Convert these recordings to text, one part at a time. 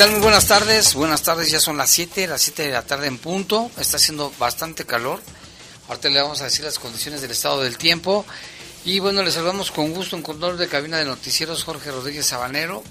Tal? Muy buenas tardes. Buenas tardes, ya son las 7, las 7 de la tarde en punto. Está haciendo bastante calor. Ahorita le vamos a decir las condiciones del estado del tiempo. Y bueno, les saludamos con gusto en control de cabina de noticieros Jorge Rodríguez Sabanero.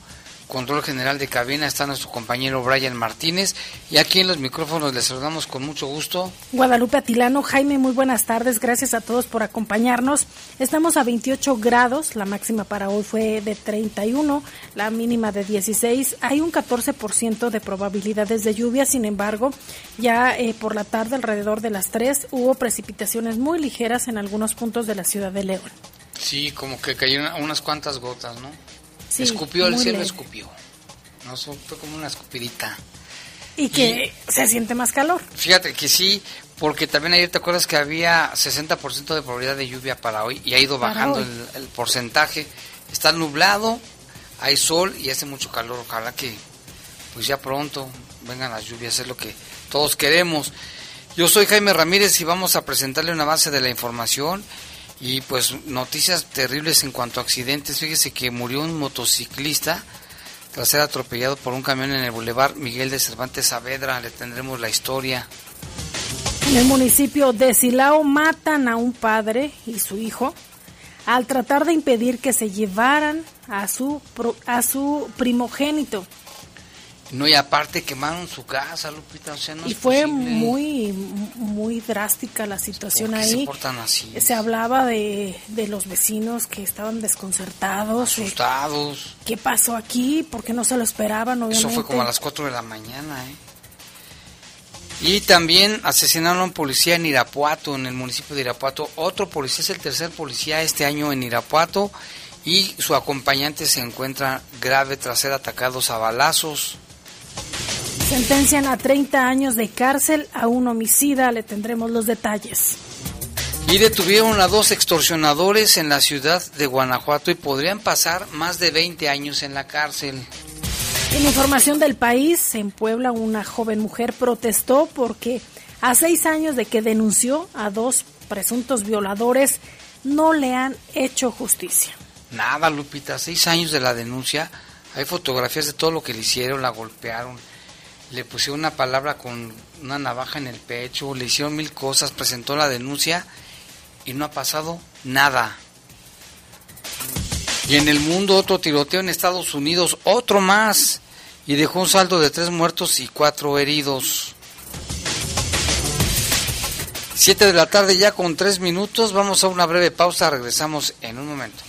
Control general de cabina está nuestro compañero Brian Martínez. Y aquí en los micrófonos les saludamos con mucho gusto. Guadalupe Atilano, Jaime, muy buenas tardes. Gracias a todos por acompañarnos. Estamos a 28 grados. La máxima para hoy fue de 31, la mínima de 16. Hay un 14% de probabilidades de lluvia. Sin embargo, ya eh, por la tarde, alrededor de las 3, hubo precipitaciones muy ligeras en algunos puntos de la ciudad de León. Sí, como que cayeron unas cuantas gotas, ¿no? Escupió el cielo, escupió. No, fue como una escupidita. Y que se siente más calor. Fíjate que sí, porque también ayer te acuerdas que había 60% de probabilidad de lluvia para hoy y ha ido bajando el, porcentaje. Está nublado, hay sol y hace mucho calor. Ojalá que pues ya pronto vengan las lluvias, es lo que todos queremos. Yo soy Jaime Ramírez y vamos a presentarle una base de la información y pues noticias terribles en cuanto a accidentes. Fíjese que murió un motociclista tras ser atropellado por un camión en el bulevar Miguel de Cervantes Saavedra. Le tendremos la historia. En el municipio de Silao matan a un padre y su hijo al tratar de impedir que se llevaran a su, a su primogénito. No, y aparte quemaron su casa, Lupita, o sea, no Y fue muy, muy drástica la situación ahí. Se hablaba de, de, los vecinos que estaban desconcertados. Asustados. ¿Qué pasó aquí? ¿Por qué no se lo esperaban? Obviamente. Eso fue como a las 4 de la mañana, ¿eh? Y también asesinaron a un policía en Irapuato, en el municipio de Irapuato. Otro policía es el tercer policía este año en Irapuato y su acompañante se encuentra grave tras ser atacados a balazos. Sentencian a 30 años de cárcel a un homicida, le tendremos los detalles. Y detuvieron a dos extorsionadores en la ciudad de Guanajuato y podrían pasar más de 20 años en la cárcel. En información del país, en Puebla una joven mujer protestó porque a seis años de que denunció a dos presuntos violadores no le han hecho justicia. Nada, Lupita, seis años de la denuncia. Hay fotografías de todo lo que le hicieron, la golpearon, le pusieron una palabra con una navaja en el pecho, le hicieron mil cosas, presentó la denuncia y no ha pasado nada. Y en el mundo otro tiroteo en Estados Unidos, otro más, y dejó un saldo de tres muertos y cuatro heridos. Siete de la tarde ya con tres minutos, vamos a una breve pausa, regresamos en un momento.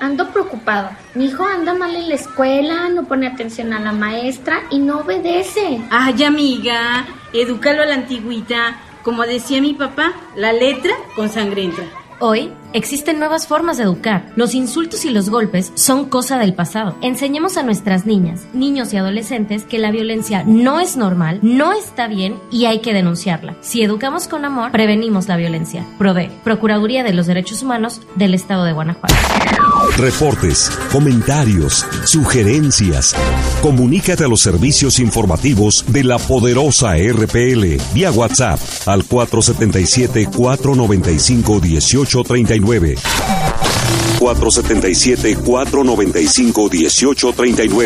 ando preocupado. Mi hijo anda mal en la escuela, no pone atención a la maestra y no obedece. Ay, amiga, edúcalo a la antigüita. Como decía mi papá, la letra con sangre entra. Hoy existen nuevas formas de educar. Los insultos y los golpes son cosa del pasado. Enseñemos a nuestras niñas, niños y adolescentes que la violencia no es normal, no está bien y hay que denunciarla. Si educamos con amor, prevenimos la violencia. PRODE, Procuraduría de los Derechos Humanos del Estado de Guanajuato. Reportes, comentarios, sugerencias. Comunícate a los servicios informativos de la poderosa RPL vía WhatsApp al 477 495 1839.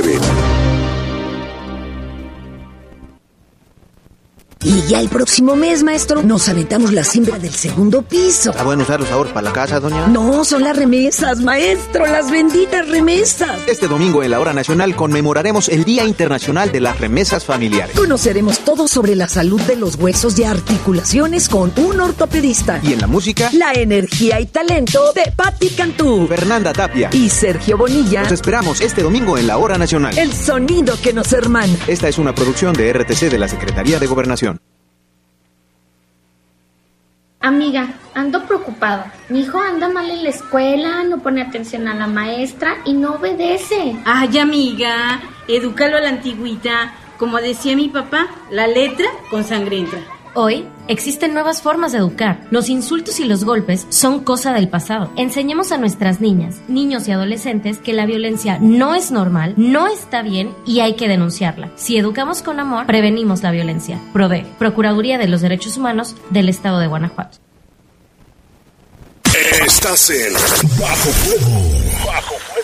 477 Y ya el próximo mes, maestro, nos aventamos la siembra del segundo piso. ¿Está bueno usar los ahorros para la casa, doña? No, son las remesas, maestro, las benditas remesas. Este domingo en la Hora Nacional conmemoraremos el Día Internacional de las Remesas Familiares. Conoceremos todo sobre la salud de los huesos y articulaciones con un ortopedista. Y en la música, la energía y talento de Patti Cantú, Fernanda Tapia y Sergio Bonilla. Nos esperamos este domingo en la Hora Nacional. El sonido que nos hermana. Esta es una producción de RTC de la Secretaría de Gobernación. Amiga, ando preocupada. Mi hijo anda mal en la escuela, no pone atención a la maestra y no obedece. Ay, amiga, edúcalo a la antigüita. Como decía mi papá, la letra con sangre entra. Hoy existen nuevas formas de educar. Los insultos y los golpes son cosa del pasado. Enseñemos a nuestras niñas, niños y adolescentes que la violencia no es normal, no está bien y hay que denunciarla. Si educamos con amor, prevenimos la violencia. PROVE, Procuraduría de los Derechos Humanos del Estado de Guanajuato. Estás en Bajo Fuego. Bajo Fuego.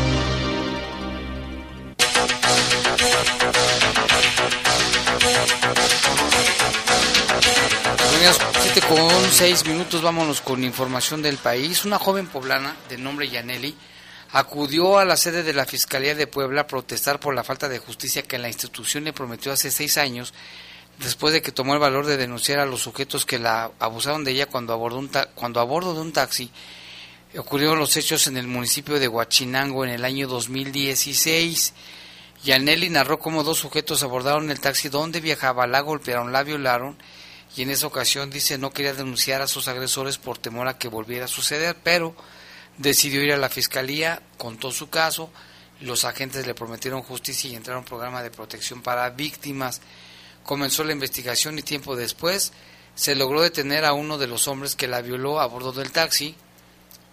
Con seis minutos vámonos con información del país. Una joven poblana de nombre Yaneli acudió a la sede de la Fiscalía de Puebla a protestar por la falta de justicia que la institución le prometió hace seis años, después de que tomó el valor de denunciar a los sujetos que la abusaron de ella cuando, abordó un cuando a bordo de un taxi ocurrieron los hechos en el municipio de Huachinango en el año 2016. Yaneli narró cómo dos sujetos abordaron el taxi donde viajaba, la golpearon, la violaron y en esa ocasión dice no quería denunciar a sus agresores por temor a que volviera a suceder, pero decidió ir a la fiscalía, contó su caso, los agentes le prometieron justicia y entraron a un programa de protección para víctimas. Comenzó la investigación y tiempo después se logró detener a uno de los hombres que la violó a bordo del taxi.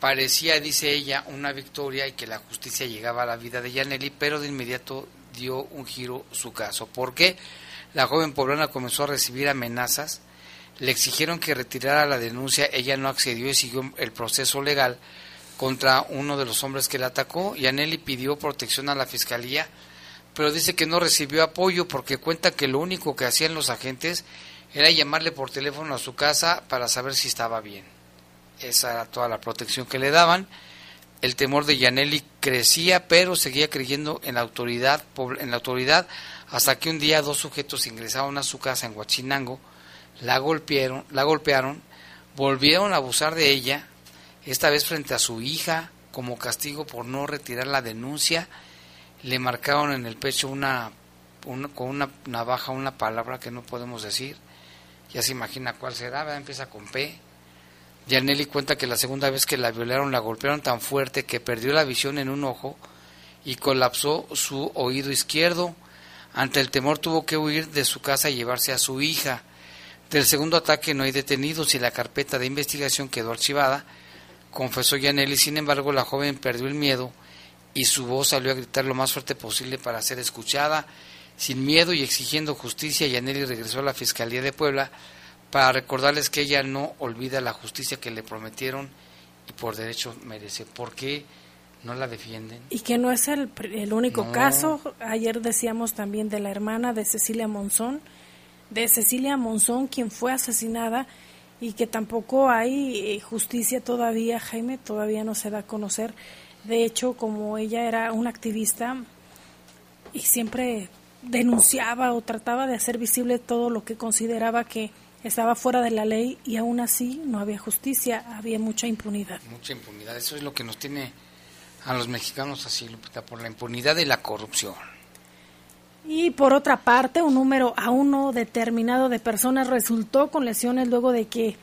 Parecía, dice ella, una victoria y que la justicia llegaba a la vida de Yaneli, pero de inmediato dio un giro su caso. ¿Por qué? La joven poblana comenzó a recibir amenazas le exigieron que retirara la denuncia, ella no accedió y siguió el proceso legal contra uno de los hombres que la atacó y Aneli pidió protección a la fiscalía, pero dice que no recibió apoyo porque cuenta que lo único que hacían los agentes era llamarle por teléfono a su casa para saber si estaba bien. Esa era toda la protección que le daban. El temor de Yaneli crecía, pero seguía creyendo en la autoridad, en la autoridad hasta que un día dos sujetos ingresaron a su casa en Huachinango la golpearon, la golpearon, volvieron a abusar de ella, esta vez frente a su hija, como castigo por no retirar la denuncia, le marcaron en el pecho una, con una navaja una palabra que no podemos decir, ya se imagina cuál será, empieza con P. Yaneli cuenta que la segunda vez que la violaron la golpearon tan fuerte que perdió la visión en un ojo y colapsó su oído izquierdo. Ante el temor tuvo que huir de su casa y llevarse a su hija. Del segundo ataque no hay detenidos y la carpeta de investigación quedó archivada, confesó Yaneli. Sin embargo, la joven perdió el miedo y su voz salió a gritar lo más fuerte posible para ser escuchada. Sin miedo y exigiendo justicia, Yaneli regresó a la Fiscalía de Puebla para recordarles que ella no olvida la justicia que le prometieron y por derecho merece. ¿Por qué no la defienden? Y que no es el, el único caso. Ayer decíamos también de la hermana de Cecilia Monzón de Cecilia Monzón, quien fue asesinada y que tampoco hay eh, justicia todavía, Jaime, todavía no se da a conocer. De hecho, como ella era una activista y siempre denunciaba o trataba de hacer visible todo lo que consideraba que estaba fuera de la ley y aún así no había justicia, había mucha impunidad. Mucha impunidad, eso es lo que nos tiene a los mexicanos así, por la impunidad y la corrupción. Y por otra parte, un número aún no determinado de personas resultó con lesiones luego de que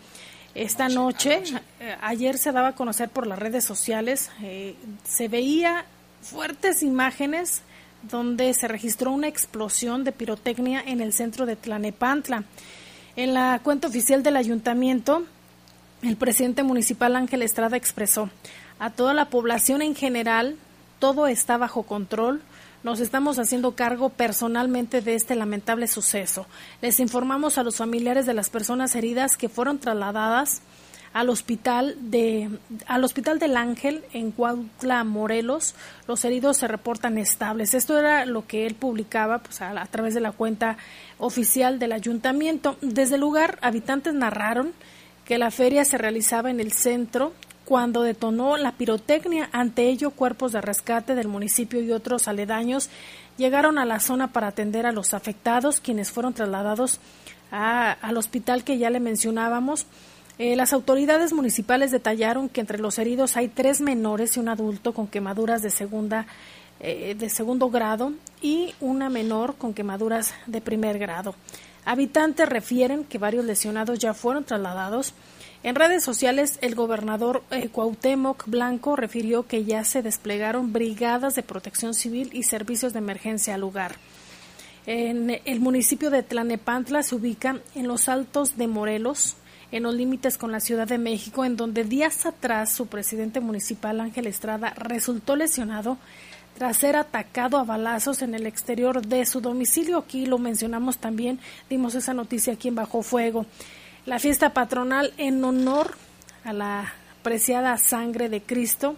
esta noche, eh, ayer se daba a conocer por las redes sociales, eh, se veía fuertes imágenes donde se registró una explosión de pirotecnia en el centro de Tlanepantla. En la cuenta oficial del ayuntamiento, el presidente municipal Ángel Estrada expresó a toda la población en general todo está bajo control. Nos estamos haciendo cargo personalmente de este lamentable suceso. Les informamos a los familiares de las personas heridas que fueron trasladadas al hospital de al hospital del Ángel en Cuautla, Morelos. Los heridos se reportan estables. Esto era lo que él publicaba pues, a, a través de la cuenta oficial del ayuntamiento. Desde el lugar, habitantes narraron que la feria se realizaba en el centro cuando detonó la pirotecnia. Ante ello, cuerpos de rescate del municipio y otros aledaños llegaron a la zona para atender a los afectados, quienes fueron trasladados a, al hospital que ya le mencionábamos. Eh, las autoridades municipales detallaron que entre los heridos hay tres menores y un adulto con quemaduras de segunda eh, de segundo grado y una menor con quemaduras de primer grado. Habitantes refieren que varios lesionados ya fueron trasladados. En redes sociales, el gobernador eh, Cuauhtémoc Blanco refirió que ya se desplegaron brigadas de protección civil y servicios de emergencia al lugar. En el municipio de Tlanepantla se ubica en los altos de Morelos, en los límites con la Ciudad de México, en donde días atrás su presidente municipal Ángel Estrada resultó lesionado tras ser atacado a balazos en el exterior de su domicilio. Aquí lo mencionamos también, dimos esa noticia aquí en Bajo Fuego. La fiesta patronal en honor a la preciada sangre de Cristo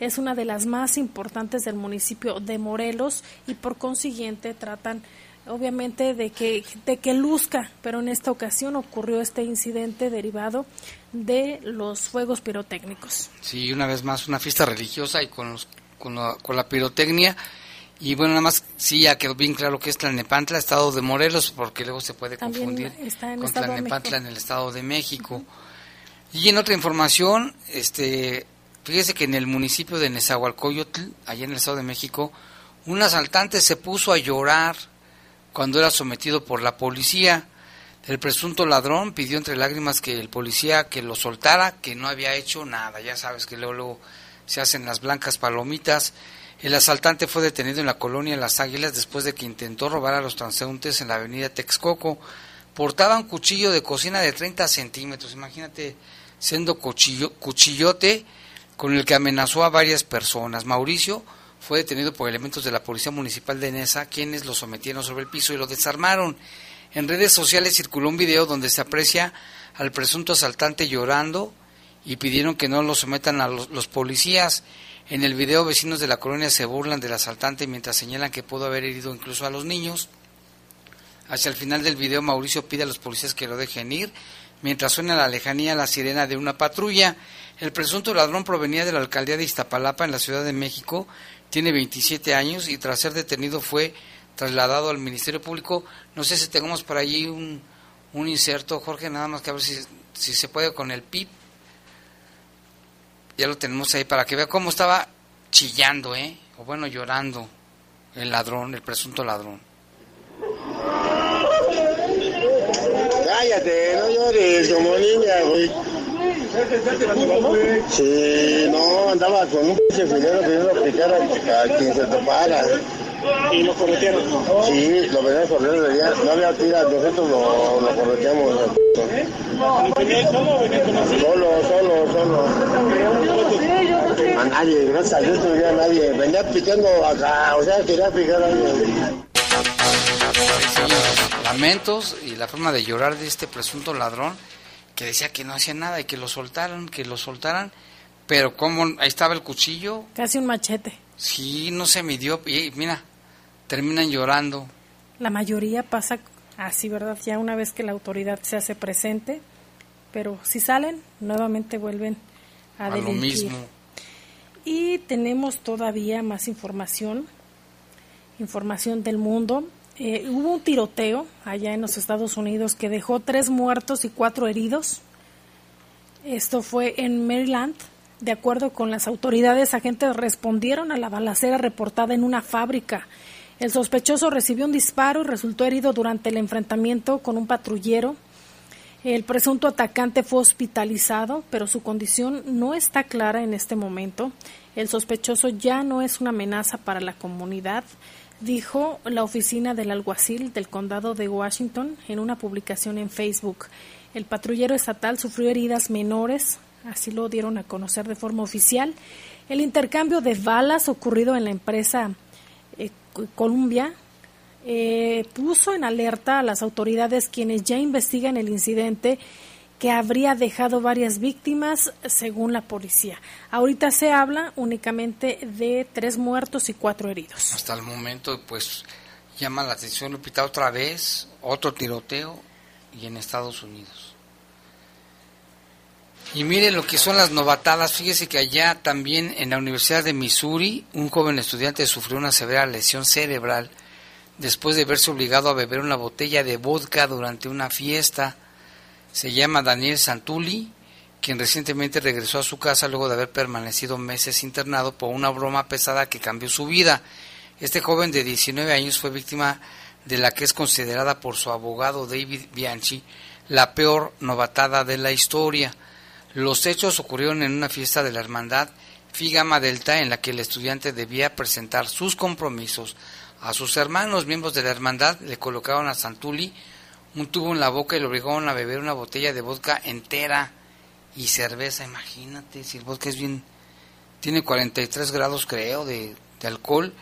es una de las más importantes del municipio de Morelos y por consiguiente tratan obviamente de que, de que luzca, pero en esta ocasión ocurrió este incidente derivado de los fuegos pirotécnicos. Sí, una vez más, una fiesta religiosa y con, los, con, la, con la pirotecnia. Y bueno, nada más, sí, ya quedó bien claro que es Tlalnepantla, estado de Morelos, porque luego se puede También confundir está con Tlalnepantla en el estado de México. Y en otra información, este, fíjese que en el municipio de Nezahualcóyotl, allá en el estado de México, un asaltante se puso a llorar cuando era sometido por la policía. El presunto ladrón pidió entre lágrimas que el policía que lo soltara, que no había hecho nada. Ya sabes que luego, luego se hacen las blancas palomitas. El asaltante fue detenido en la colonia Las Águilas después de que intentó robar a los transeúntes en la avenida Texcoco. Portaba un cuchillo de cocina de 30 centímetros, imagínate, siendo cuchillo, cuchillote con el que amenazó a varias personas. Mauricio fue detenido por elementos de la Policía Municipal de Nesa, quienes lo sometieron sobre el piso y lo desarmaron. En redes sociales circuló un video donde se aprecia al presunto asaltante llorando y pidieron que no lo sometan a los, los policías. En el video vecinos de la colonia se burlan del asaltante mientras señalan que pudo haber herido incluso a los niños. Hacia el final del video Mauricio pide a los policías que lo dejen ir, mientras suena a la lejanía la sirena de una patrulla. El presunto ladrón provenía de la alcaldía de Iztapalapa en la Ciudad de México, tiene 27 años y tras ser detenido fue trasladado al Ministerio Público. No sé si tengamos por allí un, un inserto, Jorge, nada más que a ver si, si se puede con el PIP. Ya lo tenemos ahí para que vea cómo estaba chillando, ¿eh? O bueno, llorando el ladrón, el presunto ladrón. Cállate, no llores como niña, güey. Sí, no, andaba con un pinche filero pidiendo picar a, a quien se topara. ¿Y lo corretearon? Sí, lo venían corriendo de allá. No había tira, nosotros lo, lo correteamos. Solo, solo, solo. A nadie, gracias a Dios no había nadie. Venía picando acá, o sea, quería picar a alguien. lamentos y la forma de llorar de este presunto ladrón que decía que no hacía nada y que lo soltaran, que lo soltaran, pero como ahí estaba el cuchillo, Casi un machete. sí, no se midió y mira, terminan llorando. La mayoría pasa así, ¿verdad? Ya una vez que la autoridad se hace presente, pero si salen, nuevamente vuelven a, a lo delinquir. mismo. Y tenemos todavía más información, información del mundo. Eh, hubo un tiroteo allá en los Estados Unidos que dejó tres muertos y cuatro heridos. Esto fue en Maryland. De acuerdo con las autoridades, agentes respondieron a la balacera reportada en una fábrica. El sospechoso recibió un disparo y resultó herido durante el enfrentamiento con un patrullero. El presunto atacante fue hospitalizado, pero su condición no está clara en este momento. El sospechoso ya no es una amenaza para la comunidad, dijo la oficina del alguacil del condado de Washington en una publicación en Facebook. El patrullero estatal sufrió heridas menores así lo dieron a conocer de forma oficial. El intercambio de balas ocurrido en la empresa Columbia eh, puso en alerta a las autoridades quienes ya investigan el incidente que habría dejado varias víctimas según la policía. Ahorita se habla únicamente de tres muertos y cuatro heridos. Hasta el momento, pues llama la atención, Lupita, otra vez, otro tiroteo y en Estados Unidos. Y mire lo que son las novatadas. Fíjese que allá también en la Universidad de Missouri, un joven estudiante sufrió una severa lesión cerebral después de verse obligado a beber una botella de vodka durante una fiesta se llama Daniel Santulli, quien recientemente regresó a su casa luego de haber permanecido meses internado por una broma pesada que cambió su vida. Este joven de 19 años fue víctima de la que es considerada por su abogado David Bianchi la peor novatada de la historia. Los hechos ocurrieron en una fiesta de la hermandad Figama Delta en la que el estudiante debía presentar sus compromisos a sus hermanos miembros de la hermandad. Le colocaron a Santulli un tubo en la boca y lo obligaron a beber una botella de vodka entera y cerveza. Imagínate, si el vodka es bien, tiene 43 grados creo de, de alcohol.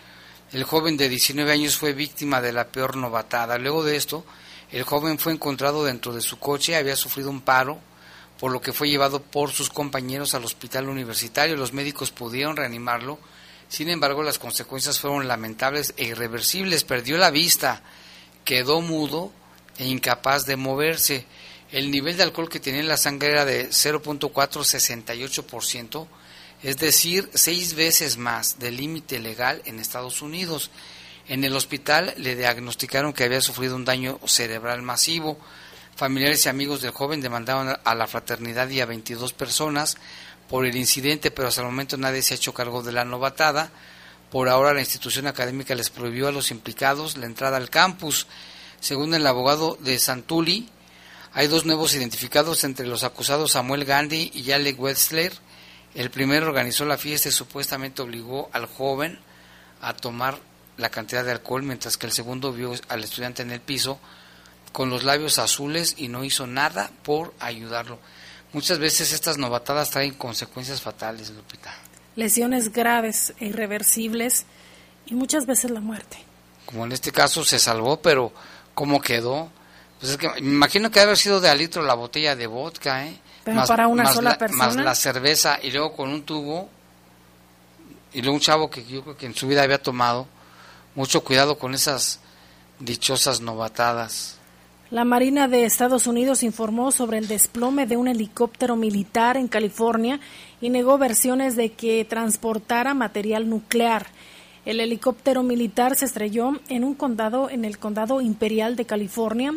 El joven de 19 años fue víctima de la peor novatada. Luego de esto, el joven fue encontrado dentro de su coche, había sufrido un paro, por lo que fue llevado por sus compañeros al hospital universitario. Los médicos pudieron reanimarlo, sin embargo las consecuencias fueron lamentables e irreversibles. Perdió la vista, quedó mudo e incapaz de moverse. El nivel de alcohol que tenía en la sangre era de 0.468%, es decir, seis veces más del límite legal en Estados Unidos. En el hospital le diagnosticaron que había sufrido un daño cerebral masivo. Familiares y amigos del joven demandaron a la fraternidad y a 22 personas por el incidente, pero hasta el momento nadie se ha hecho cargo de la novatada. Por ahora la institución académica les prohibió a los implicados la entrada al campus. Según el abogado de Santuli, hay dos nuevos identificados entre los acusados Samuel Gandhi y Alec Wetzler. El primero organizó la fiesta y supuestamente obligó al joven a tomar la cantidad de alcohol, mientras que el segundo vio al estudiante en el piso con los labios azules y no hizo nada por ayudarlo. Muchas veces estas novatadas traen consecuencias fatales, Lupita. Lesiones graves e irreversibles y muchas veces la muerte. Como en este caso se salvó, pero cómo quedó. Pues es que me imagino que debe haber sido de a litro la botella de vodka, ¿eh? Pero para una sola la, persona. Más la cerveza y luego con un tubo. Y luego un chavo que yo creo que en su vida había tomado. Mucho cuidado con esas dichosas novatadas. La Marina de Estados Unidos informó sobre el desplome de un helicóptero militar en California y negó versiones de que transportara material nuclear. El helicóptero militar se estrelló en un condado, en el condado imperial de California,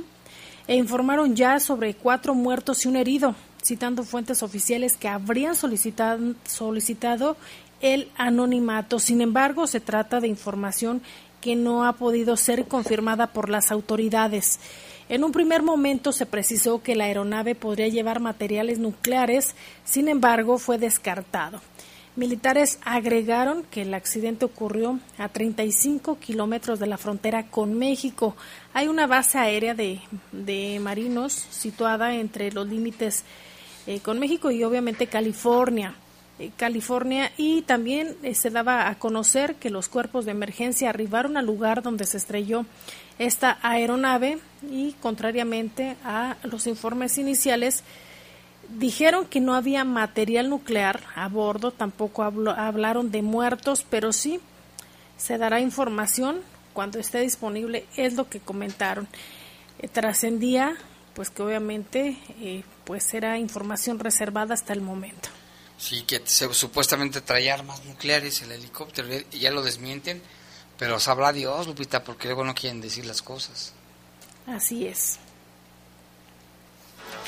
e informaron ya sobre cuatro muertos y un herido, citando fuentes oficiales que habrían solicitado, solicitado el anonimato. Sin embargo, se trata de información que no ha podido ser confirmada por las autoridades. En un primer momento se precisó que la aeronave podría llevar materiales nucleares, sin embargo, fue descartado. Militares agregaron que el accidente ocurrió a 35 kilómetros de la frontera con México. Hay una base aérea de, de marinos situada entre los límites eh, con México y obviamente California. Eh, California y también eh, se daba a conocer que los cuerpos de emergencia arribaron al lugar donde se estrelló esta aeronave y contrariamente a los informes iniciales dijeron que no había material nuclear a bordo, tampoco hablaron de muertos, pero sí se dará información cuando esté disponible, es lo que comentaron. Eh, trascendía, pues que obviamente eh, pues era información reservada hasta el momento. Sí, que se, supuestamente traía armas nucleares el helicóptero, ya lo desmienten, pero sabrá Dios, Lupita, porque luego no quieren decir las cosas. Así es.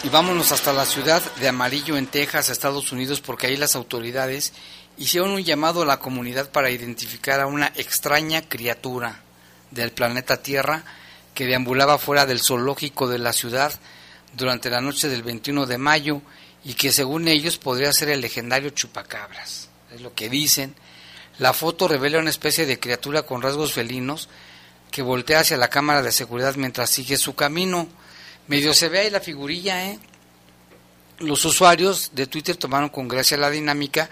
Y vámonos hasta la ciudad de Amarillo, en Texas, Estados Unidos, porque ahí las autoridades hicieron un llamado a la comunidad para identificar a una extraña criatura del planeta Tierra que deambulaba fuera del zoológico de la ciudad durante la noche del 21 de mayo y que según ellos podría ser el legendario chupacabras. Es lo que dicen. La foto revela una especie de criatura con rasgos felinos que voltea hacia la cámara de seguridad mientras sigue su camino. Medio se ve ahí la figurilla, ¿eh? Los usuarios de Twitter tomaron con gracia la dinámica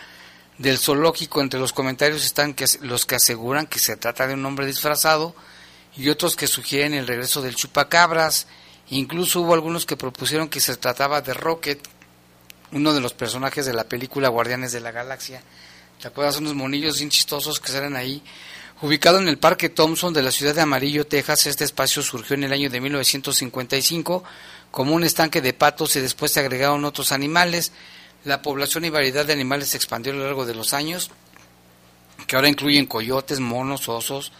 del zoológico. Entre los comentarios están los que aseguran que se trata de un hombre disfrazado y otros que sugieren el regreso del chupacabras. Incluso hubo algunos que propusieron que se trataba de Rocket, uno de los personajes de la película Guardianes de la Galaxia. ¿Te acuerdas? Unos monillos bien chistosos que salen ahí. Ubicado en el Parque Thompson de la ciudad de Amarillo, Texas, este espacio surgió en el año de 1955 como un estanque de patos y después se agregaron otros animales. La población y variedad de animales se expandió a lo largo de los años, que ahora incluyen coyotes, monos, osos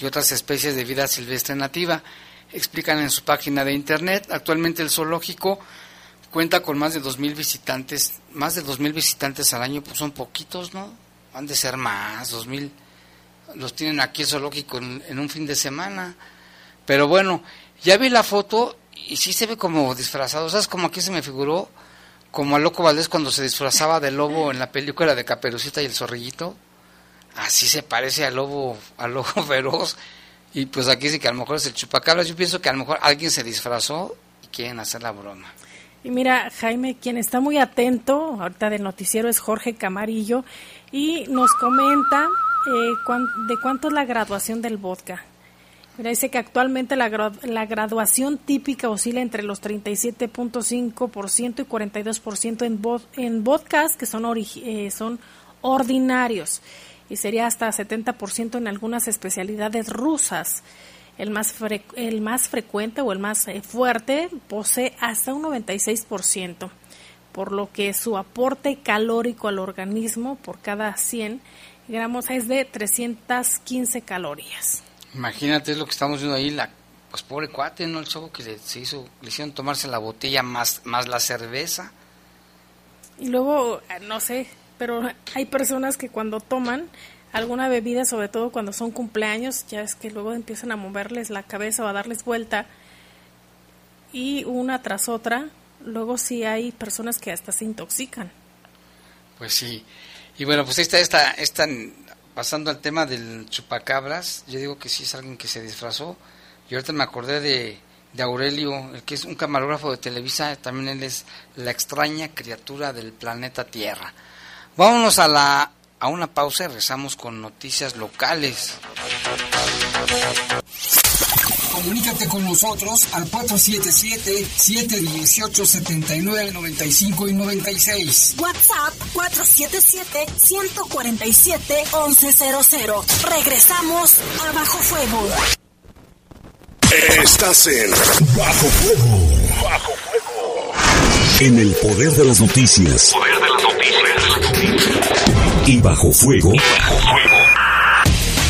y otras especies de vida silvestre nativa. Explican en su página de internet. Actualmente el zoológico cuenta con más de 2.000 visitantes, más de 2.000 visitantes al año, pues son poquitos, ¿no? Han de ser más, 2.000. Los tienen aquí el zoológico en, un fin de semana. Pero bueno, ya vi la foto y sí se ve como disfrazado. ¿Sabes como aquí se me figuró? Como a Loco Valdés cuando se disfrazaba de lobo en la película de Caperucita y el Zorrillito. Así se parece al lobo, al lobo feroz. Y pues aquí sí que a lo mejor es el chupacabras. Yo pienso que a lo mejor alguien se disfrazó y quieren hacer la broma. Y mira, Jaime, quien está muy atento ahorita del noticiero es Jorge Camarillo y nos comenta eh, de cuánto es la graduación del vodka. Mira, dice que actualmente la, la graduación típica oscila entre los 37.5% y 42% en, en vodkas que son, eh, son ordinarios y sería hasta 70% en algunas especialidades rusas. El más, el más frecuente o el más eh, fuerte posee hasta un 96%, por lo que su aporte calórico al organismo por cada 100 gramos es de 315 calorías. Imagínate es lo que estamos viendo ahí, la pues pobre cuate, ¿no? El sobo que le, se hizo, le hicieron tomarse la botella más, más la cerveza. Y luego, no sé, pero hay personas que cuando toman alguna bebida, sobre todo cuando son cumpleaños, ya es que luego empiezan a moverles la cabeza o a darles vuelta y una tras otra, luego sí hay personas que hasta se intoxican. Pues sí. Y bueno, pues esta, esta, esta pasando al tema del chupacabras, yo digo que sí es alguien que se disfrazó. Y ahorita me acordé de, de Aurelio, el que es un camarógrafo de Televisa, también él es la extraña criatura del planeta Tierra. Vámonos a la a una pausa y rezamos con noticias locales. Comunícate con nosotros al 477-718-7995 y 96. WhatsApp 477-147-1100. Regresamos a Bajo Fuego. Estás en Bajo Fuego. Bajo Fuego. En el poder de las noticias. Poder de las noticias. Y bajo fuego. Y bajo fuego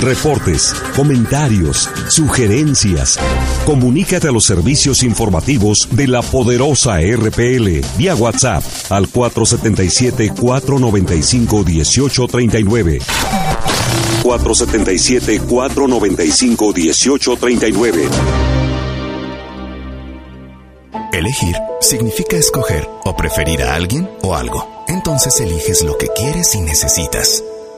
Reportes, comentarios, sugerencias. Comunícate a los servicios informativos de la poderosa RPL vía WhatsApp al 477-495-1839. 477-495-1839. Elegir significa escoger o preferir a alguien o algo. Entonces eliges lo que quieres y necesitas.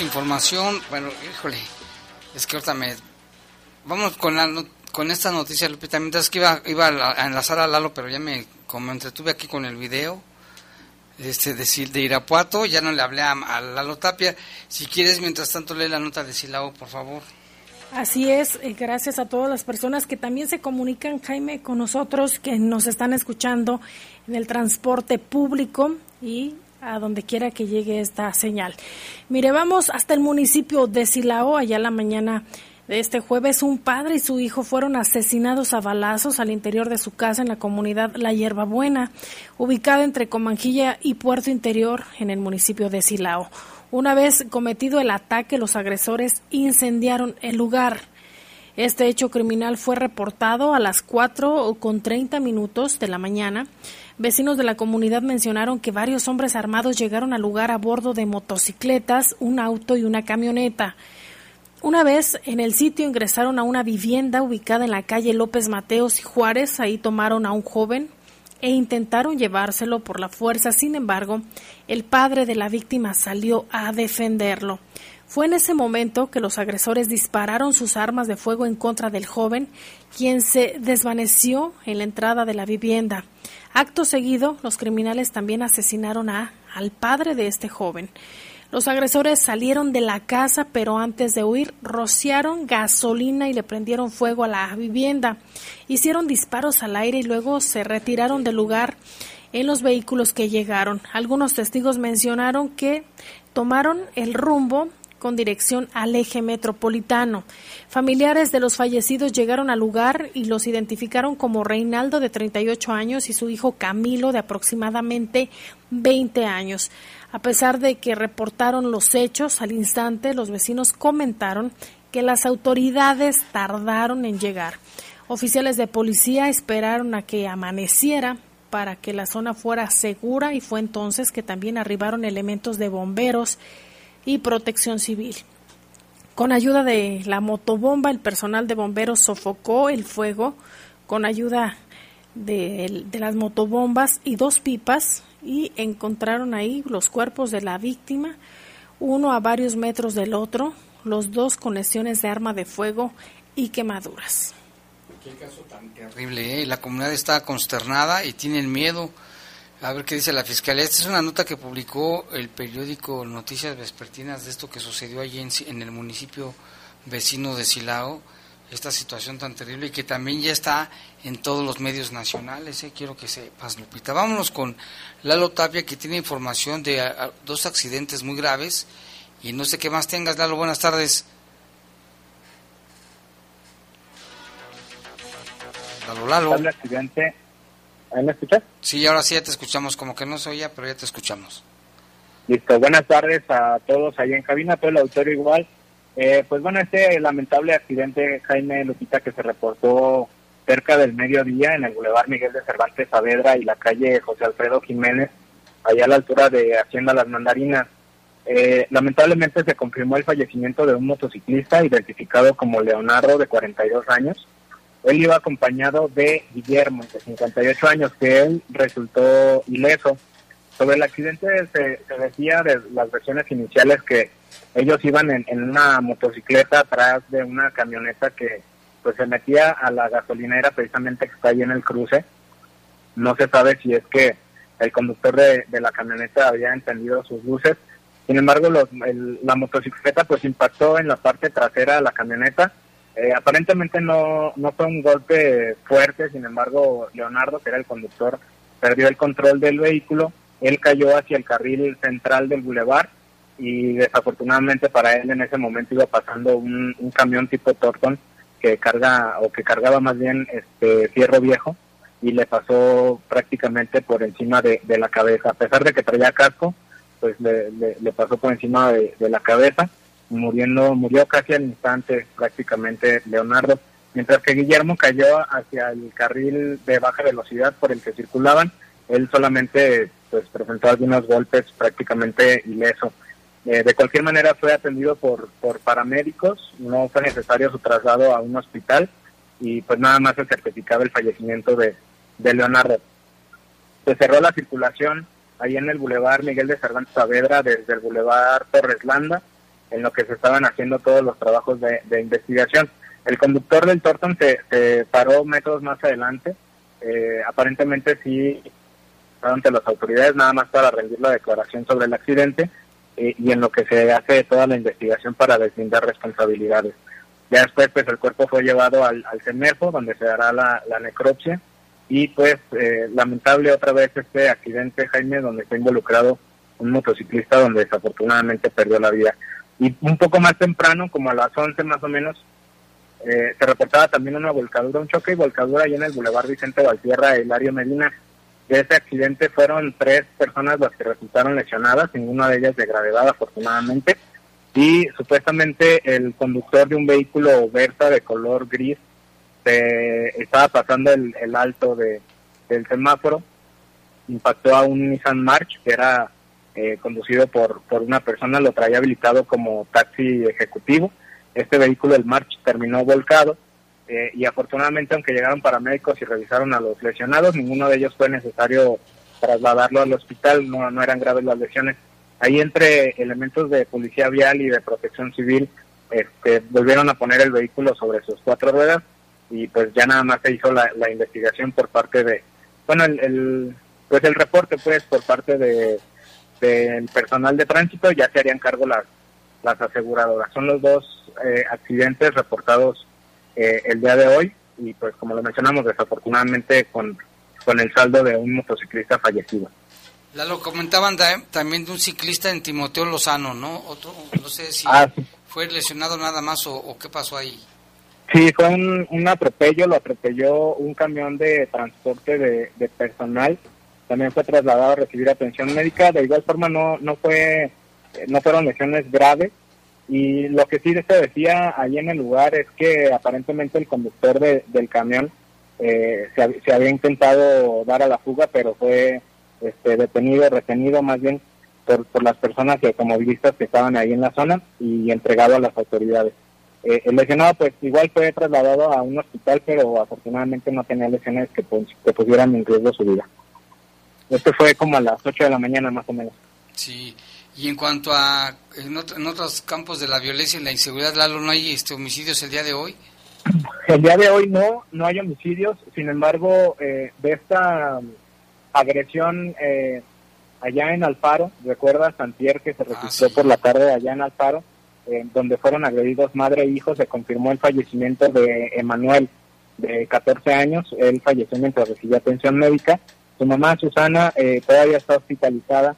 Información. Bueno, híjole, es que ahorita me. Vamos con la con esta noticia, Lupita. Mientras que iba, iba a, enlazar a Lalo, pero ya me como entretuve aquí con el video este de, de Irapuato, ya no le hablé a, Lalo Tapia. Si quieres, mientras tanto, lee la nota de Silao, por favor. Así es, gracias a todas las personas que también se comunican, Jaime, con nosotros, que nos están escuchando en el transporte público y a donde quiera que llegue esta señal. Mire, vamos hasta el municipio de Silao, allá la mañana de este jueves, un padre y su hijo fueron asesinados a balazos al interior de su casa en la comunidad La Hierbabuena, ubicada entre Comanjilla y Puerto Interior en el municipio de Silao. Una vez cometido el ataque, los agresores incendiaron el lugar. Este hecho criminal fue reportado a las 4 con 30 minutos de la mañana Vecinos de la comunidad mencionaron que varios hombres armados llegaron al lugar a bordo de motocicletas, un auto y una camioneta. Una vez en el sitio ingresaron a una vivienda ubicada en la calle López Mateos y Juárez. Ahí tomaron a un joven e intentaron llevárselo por la fuerza. Sin embargo, el padre de la víctima salió a defenderlo. Fue en ese momento que los agresores dispararon sus armas de fuego en contra del joven, quien se desvaneció en la entrada de la vivienda. Acto seguido, los criminales también asesinaron a, al padre de este joven. Los agresores salieron de la casa, pero antes de huir, rociaron gasolina y le prendieron fuego a la vivienda. Hicieron disparos al aire y luego se retiraron del lugar en los vehículos que llegaron. Algunos testigos mencionaron que tomaron el rumbo con dirección al eje metropolitano. Familiares de los fallecidos llegaron al lugar y los identificaron como Reinaldo de 38 años y su hijo Camilo de aproximadamente 20 años. A pesar de que reportaron los hechos al instante, los vecinos comentaron que las autoridades tardaron en llegar. Oficiales de policía esperaron a que amaneciera para que la zona fuera segura y fue entonces que también arribaron elementos de bomberos y protección civil. Con ayuda de la motobomba, el personal de bomberos sofocó el fuego con ayuda de, las motobombas y dos pipas y encontraron ahí los cuerpos de la víctima, uno a varios metros del otro, los dos con lesiones de arma de fuego y quemaduras. Qué caso tan terrible, ¿eh? la comunidad está consternada y tienen miedo a ver qué dice la fiscalía. Esta es una nota que publicó el periódico Noticias Vespertinas de esto que sucedió allí en, el municipio vecino de Silao. Esta situación tan terrible y que también ya está en todos los medios nacionales. ¿eh? Quiero que sepas, Lupita. Vámonos con Lalo Tapia, que tiene información de dos accidentes muy graves. Y no sé qué más tengas, Lalo. Buenas tardes. Lalo, Lalo. accidente me escuchas? Sí, ahora sí ya te escuchamos, como que no se oía, pero ya te escuchamos. Listo, buenas tardes a todos ahí en cabina, todo el auditorio igual. Eh, pues bueno, este lamentable accidente, Jaime Lupita, que se reportó cerca del mediodía en el Boulevard Miguel de Cervantes Saavedra y la calle José Alfredo Jiménez, allá a la altura de Hacienda Las Mandarinas. Eh, lamentablemente se confirmó el fallecimiento de un motociclista identificado como Leonardo, de 42 años, él iba acompañado de Guillermo, de 58 años, que él resultó ileso. Sobre el accidente se, decía de las versiones iniciales que ellos iban en, una motocicleta atrás de una camioneta que pues se metía a la gasolinera precisamente que está ahí en el cruce. No se sabe si es que el conductor de, la camioneta había encendido sus luces. Sin embargo, la motocicleta pues impactó en la parte trasera de la camioneta eh, aparentemente no, no fue un golpe fuerte, sin embargo, Leonardo, que era el conductor, perdió el control del vehículo, él cayó hacia el carril central del bulevar y desafortunadamente para él en ese momento iba pasando un, camión tipo Torton que carga o que cargaba más bien este fierro viejo y le pasó prácticamente por encima de, la cabeza. A pesar de que traía casco, pues le, pasó por encima de, la cabeza, muriendo, murió casi al instante prácticamente Leonardo, mientras que Guillermo cayó hacia el carril de baja velocidad por el que circulaban, él solamente pues presentó algunos golpes prácticamente ileso. Eh, de cualquier manera fue atendido por, por paramédicos, no fue necesario su traslado a un hospital y pues nada más se certificaba el fallecimiento de, Leonardo. Se cerró la circulación ahí en el Boulevard Miguel de Cervantes Saavedra desde el Boulevard Torres Landa, en lo que se estaban haciendo todos los trabajos de, investigación. El conductor del Torton se, paró metros más adelante, eh, aparentemente sí ante las autoridades nada más para rendir la declaración sobre el accidente eh, y en lo que se hace toda la investigación para deslindar responsabilidades. Ya después pues el cuerpo fue llevado al, al donde se hará la, la necropsia y pues eh, lamentable otra vez este accidente Jaime donde está involucrado un motociclista donde desafortunadamente perdió la vida y un poco más temprano como a las 11 más o menos eh, se reportaba también una volcadura un choque y volcadura ahí en el Boulevard Vicente Valtierra Hilario Medina. De ese accidente fueron tres personas las que resultaron lesionadas ninguna de ellas de gravedad afortunadamente. Y supuestamente el conductor de un vehículo Versa de color gris estaba pasando el, alto de, del semáforo, impactó a un Nissan March que era eh, conducido por, por una persona, lo traía habilitado como taxi ejecutivo. Este vehículo, el March, terminó volcado eh, y afortunadamente, aunque llegaron paramédicos y revisaron a los lesionados, ninguno de ellos fue necesario trasladarlo al hospital, no, no eran graves las lesiones. Ahí entre elementos de policía vial y de protección civil, este, volvieron a poner el vehículo sobre sus cuatro ruedas y pues ya nada más se hizo la, investigación por parte de, bueno, el, pues el reporte pues por parte de del personal de tránsito ya se harían cargo las, las aseguradoras. Son los dos eh, accidentes reportados eh, el día de hoy y pues como lo mencionamos desafortunadamente con, con el saldo de un motociclista fallecido. lo comentaban también de un ciclista en Timoteo Lozano, ¿no? Otro, no sé si ah, fue lesionado nada más o qué pasó ahí. Sí, fue un, atropello, lo atropelló un camión de transporte de, personal, también fue trasladado a recibir atención médica, de igual forma no, no fue, no fueron lesiones graves, y lo que sí se decía ahí en el lugar es que aparentemente el conductor del camión eh, se, había intentado dar a la fuga, pero fue este, detenido, retenido más bien por, por las personas y automovilistas que estaban ahí en la zona y entregado a las autoridades. Eh, el lesionado pues igual fue trasladado a un hospital, pero afortunadamente no tenía lesiones que, que pusieran en riesgo su vida. Esto fue como a las 8 de la mañana más o menos. Sí, y en cuanto a en, otros campos de la violencia y la inseguridad, Lalo, ¿no hay este, homicidios el día de hoy? El día de hoy no, no hay homicidios, sin embargo, eh, de esta agresión eh, allá en Alfaro, recuerdas, Santier que se ah, registró por la tarde allá en Alfaro, donde fueron agredidos madre e hijo, se confirmó el fallecimiento de Emanuel, de 14 años. Él falleció mientras recibía atención médica. Su mamá, Susana, eh, todavía está hospitalizada,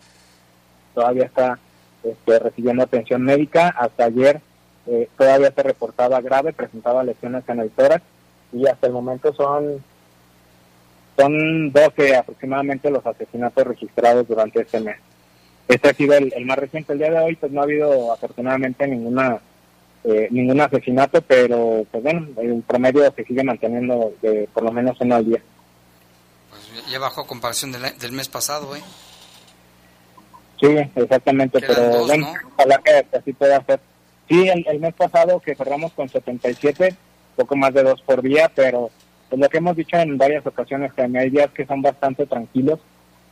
todavía está este, recibiendo atención médica. Hasta ayer eh, todavía se reportaba grave, presentaba lesiones en el tórax y hasta el momento son son 12 aproximadamente los asesinatos registrados durante este mes. Este ha sido el, más reciente. El día de hoy pues no ha habido afortunadamente ninguna eh, ningún asesinato, pero pues bueno, el promedio se sigue manteniendo de por lo menos uno al día. Ya bajó a comparación del, mes pasado, ¿eh? Sí, exactamente, pero bueno, ojalá que así pueda ser. Sí, el, mes pasado que cerramos con 77, poco más de dos por día, pero pues lo que hemos dicho en varias ocasiones, que hay días que son bastante tranquilos,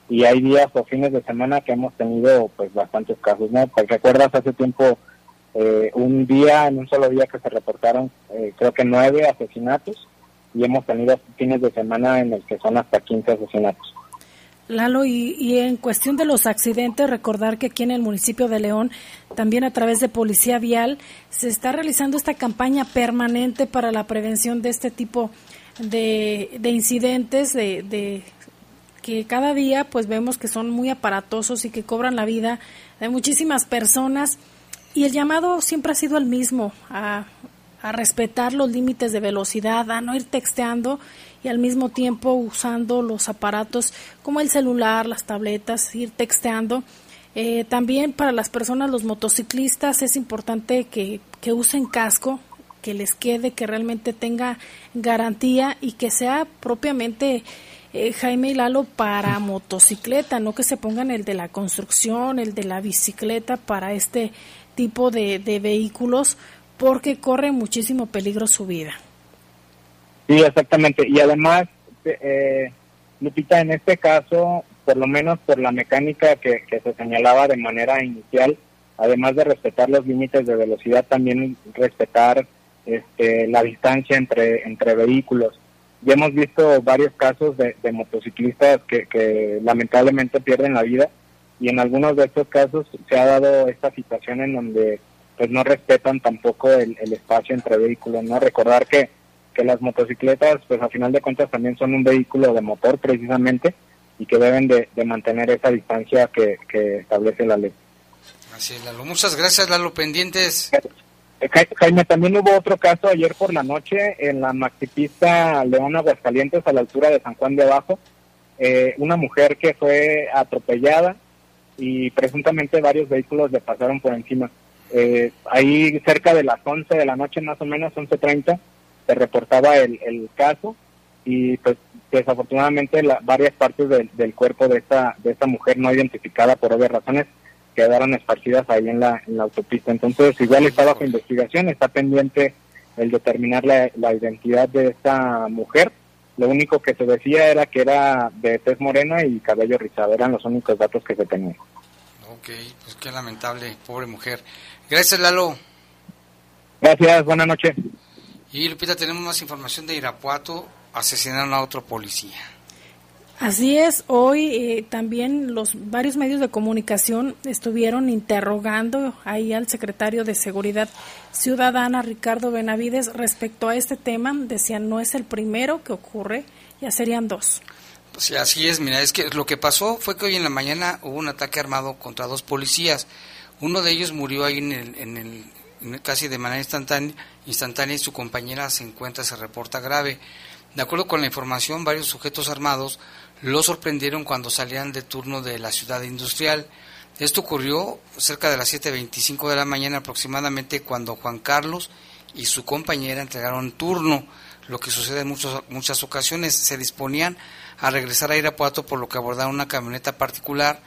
y hay días o fines de semana que hemos tenido pues bastantes casos, ¿no? Pues recuerdas hace tiempo eh, un día, en un solo día que se reportaron eh, creo que nueve asesinatos y hemos tenido fines de semana en el que son hasta 15 asesinatos. Lalo, y, y, en cuestión de los accidentes, recordar que aquí en el municipio de León, también a través de Policía Vial, se está realizando esta campaña permanente para la prevención de este tipo de, de incidentes, de, que cada día pues vemos que son muy aparatosos y que cobran la vida de muchísimas personas y el llamado siempre ha sido el mismo, a, a respetar los límites de velocidad, a no ir texteando y al mismo tiempo usando los aparatos como el celular, las tabletas, ir texteando. Eh, también para las personas, los motociclistas, es importante que, que usen casco, que les quede, que realmente tenga garantía y que sea propiamente eh, Jaime y Lalo para motocicleta, no que se pongan el de la construcción, el de la bicicleta para este tipo de, de vehículos, porque corre muchísimo peligro su vida. Sí, exactamente. Y además, eh, Lupita, en este caso, por lo menos por la mecánica que, se señalaba de manera inicial, además de respetar los límites de velocidad, también respetar este, la distancia entre, entre vehículos. Ya hemos visto varios casos de, motociclistas que, que, lamentablemente pierden la vida y en algunos de estos casos se ha dado esta situación en donde pues no respetan tampoco el, el espacio entre vehículos, ¿no? Recordar que que las motocicletas, pues a final de cuentas también son un vehículo de motor precisamente y que deben de, mantener esa distancia que, establece la ley. Así es, Lalo. Muchas gracias, Lalo. Pendientes. Eh, Jaime, también hubo otro caso ayer por la noche en la maxipista León Aguascalientes a la altura de San Juan de Abajo. Eh, una mujer que fue atropellada y presuntamente varios vehículos le pasaron por encima. Eh, ahí cerca de las 11 de la noche, más o menos, 11.30, se reportaba el, el caso y pues desafortunadamente la, varias partes del cuerpo de esta de esta mujer no identificada por obvias razones quedaron esparcidas ahí en la, autopista. Entonces igual está bajo investigación, está pendiente el determinar la, la identidad de esta mujer. Lo único que se decía era que era de tez morena y cabello rizado, eran los únicos datos que se tenían. Ok, pues qué lamentable, pobre mujer. Gracias, Lalo. Gracias, buenas noches. Y Lupita, tenemos más información de Irapuato, asesinaron a otro policía. Así es, hoy eh, también los varios medios de comunicación estuvieron interrogando ahí al secretario de Seguridad Ciudadana, Ricardo Benavides, respecto a este tema. Decían, no es el primero que ocurre, ya serían dos. Pues sí, así es, mira, es que lo que pasó fue que hoy en la mañana hubo un ataque armado contra dos policías. Uno de ellos murió ahí en el, en el casi de manera instantánea, instantánea y su compañera se encuentra, se reporta grave. De acuerdo con la información, varios sujetos armados lo sorprendieron cuando salían de turno de la ciudad industrial. Esto ocurrió cerca de las 7.25 de la mañana aproximadamente cuando Juan Carlos y su compañera entregaron turno. Lo que sucede en muchos, muchas ocasiones, se disponían a regresar a Irapuato por lo que abordaron una camioneta particular.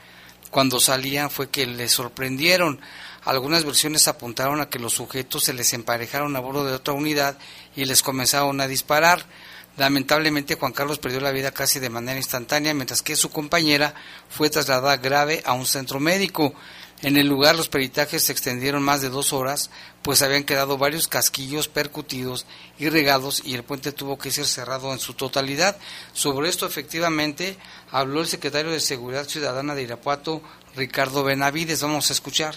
Cuando salían fue que les sorprendieron. Algunas versiones apuntaron a que los sujetos se les emparejaron a bordo de otra unidad y les comenzaron a disparar. Lamentablemente Juan Carlos perdió la vida casi de manera instantánea, mientras que su compañera fue trasladada grave a un centro médico. En el lugar los peritajes se extendieron más de dos horas, pues habían quedado varios casquillos percutidos y regados y el puente tuvo que ser cerrado en su totalidad. Sobre esto efectivamente habló el secretario de Seguridad Ciudadana de Irapuato, Ricardo Benavides. Vamos a escuchar.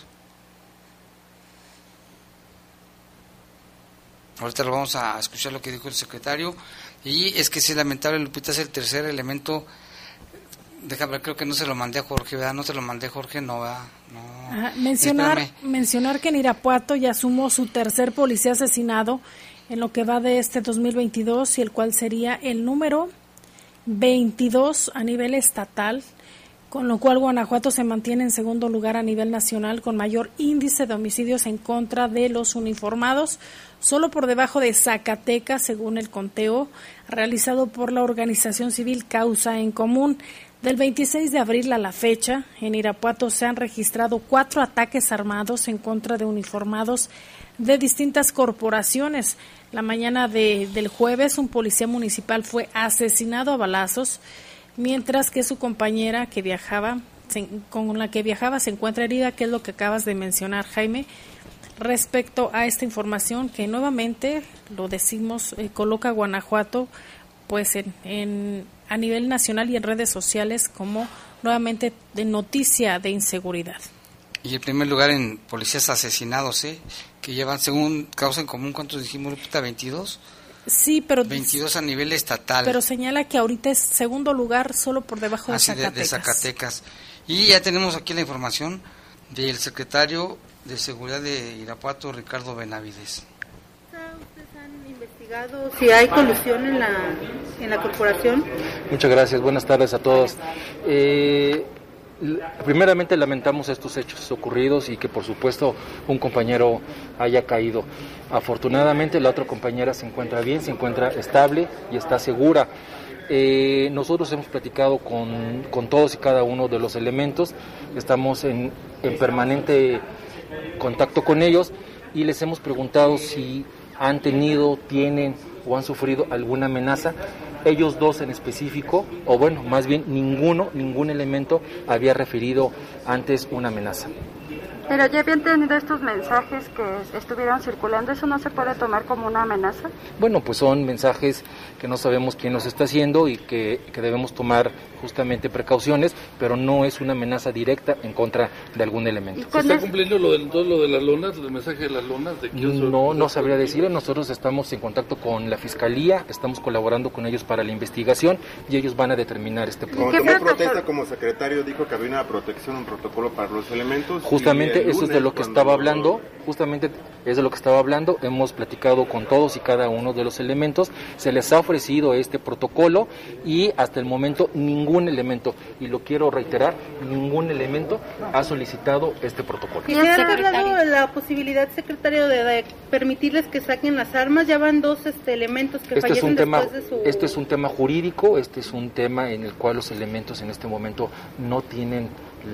Ahorita lo vamos a escuchar lo que dijo el secretario. Y es que si lamentable, Lupita, es el tercer elemento. Déjame, creo que no se lo mandé a Jorge, ¿verdad? No se lo mandé a Jorge, no, va No. mencionar, mencionar que en Irapuato ya sumó su tercer policía asesinado en lo que va de este 2022 y el cual sería el número 22 a nivel estatal con lo cual Guanajuato se mantiene en segundo lugar a nivel nacional con mayor índice de homicidios en contra de los uniformados, solo por debajo de Zacatecas, según el conteo realizado por la organización civil Causa en Común. Del 26 de abril a la fecha, en Irapuato se han registrado cuatro ataques armados en contra de uniformados de distintas corporaciones. La mañana de, del jueves, un policía municipal fue asesinado a balazos mientras que su compañera que viajaba, con la que viajaba se encuentra herida, que es lo que acabas de mencionar, Jaime, respecto a esta información que nuevamente, lo decimos, eh, coloca Guanajuato pues en, a nivel nacional y en redes sociales como nuevamente de noticia de inseguridad. Y el primer lugar en policías asesinados, ¿eh? que llevan, según causa en común, ¿cuántos dijimos, 22? Sí, pero 22 a nivel estatal. Pero señala que ahorita es segundo lugar solo por debajo de Zacatecas. De, de Zacatecas. Y ya tenemos aquí la información del secretario de Seguridad de Irapuato, Ricardo Benavides. ¿Ustedes han investigado si hay colusión en la, en la corporación? Muchas gracias, buenas tardes a todos. Eh, primeramente lamentamos estos hechos ocurridos y que por supuesto un compañero haya caído. Afortunadamente la otra compañera se encuentra bien, se encuentra estable y está segura. Eh, nosotros hemos platicado con, todos y cada uno de los elementos, estamos en permanente contacto con ellos y les hemos preguntado si han tenido, tienen o han sufrido alguna amenaza ellos dos en específico, o bueno, más bien ninguno, ningún elemento había referido antes una amenaza. Pero ya habían tenido estos mensajes que estuvieron circulando, ¿eso no se puede tomar como una amenaza? Bueno, pues son mensajes que no sabemos quién los está haciendo y que, debemos tomar justamente precauciones, pero no es una amenaza directa en contra de algún elemento. ¿Se está cumpliendo lo de, todo lo de las lonas, el mensaje de las lonas? De no, no sabría decirlo. Nosotros estamos en contacto con la Fiscalía, estamos colaborando con ellos para la investigación y ellos van a determinar este problema. Como protesta como secretario dijo que había una protección, un protocolo para los elementos. Justamente eso es de lo que estaba hablando, justamente es de lo que estaba hablando, hemos platicado con todos y cada uno de los elementos, se les ha ofrecido este protocolo y hasta el momento ningún elemento, y lo quiero reiterar, ningún elemento ha solicitado este protocolo. ¿Y se ha hablado la posibilidad, secretario, de, permitirles que saquen las armas? Ya van dos este, elementos que este es un tema, de su... Este es un tema jurídico, este es un tema en el cual los elementos en este momento no tienen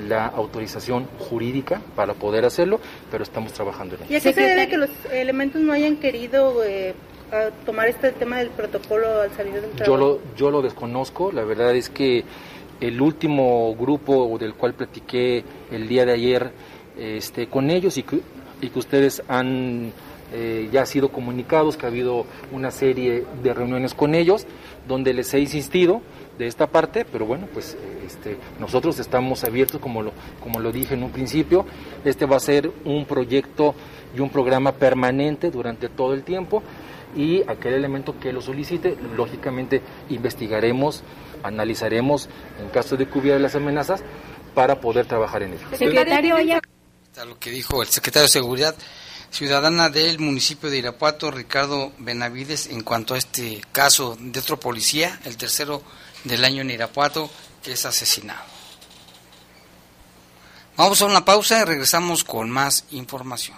la autorización jurídica para poder hacerlo, pero estamos trabajando en ello. ¿Y a qué se debe que los elementos no hayan querido eh, tomar este tema del protocolo al salir del trabajo? Yo lo, yo lo desconozco, la verdad es que el último grupo del cual platiqué el día de ayer este, con ellos y que, y que ustedes han eh, ya sido comunicados, que ha habido una serie de reuniones con ellos, donde les he insistido de esta parte, pero bueno, pues este, nosotros estamos abiertos, como lo, como lo dije en un principio, este va a ser un proyecto y un programa permanente durante todo el tiempo y aquel elemento que lo solicite, lógicamente investigaremos, analizaremos en caso de que hubiera las amenazas para poder trabajar en ello. Secretario, ya... Lo que dijo el secretario de Seguridad Ciudadana del municipio de Irapuato, Ricardo Benavides, en cuanto a este caso de otro policía, el tercero del año en Irapuato, que es asesinado. Vamos a una pausa y regresamos con más información.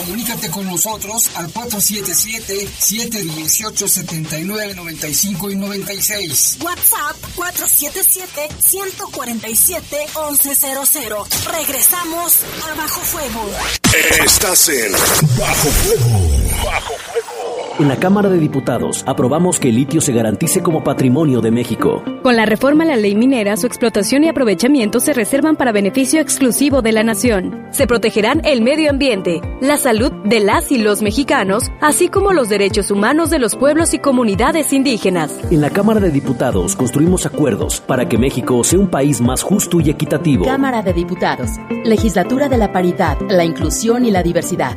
Comunícate con nosotros al 477-718-7995 y 96. WhatsApp 477-147-1100. Regresamos a Bajo Fuego. Estás en Bajo Fuego. Bajo Fuego. En la Cámara de Diputados aprobamos que el litio se garantice como patrimonio de México. Con la reforma a la ley minera, su explotación y aprovechamiento se reservan para beneficio exclusivo de la nación. Se protegerán el medio ambiente, la salud de las y los mexicanos, así como los derechos humanos de los pueblos y comunidades indígenas. En la Cámara de Diputados construimos acuerdos para que México sea un país más justo y equitativo. Cámara de Diputados, Legislatura de la Paridad, la Inclusión y la Diversidad.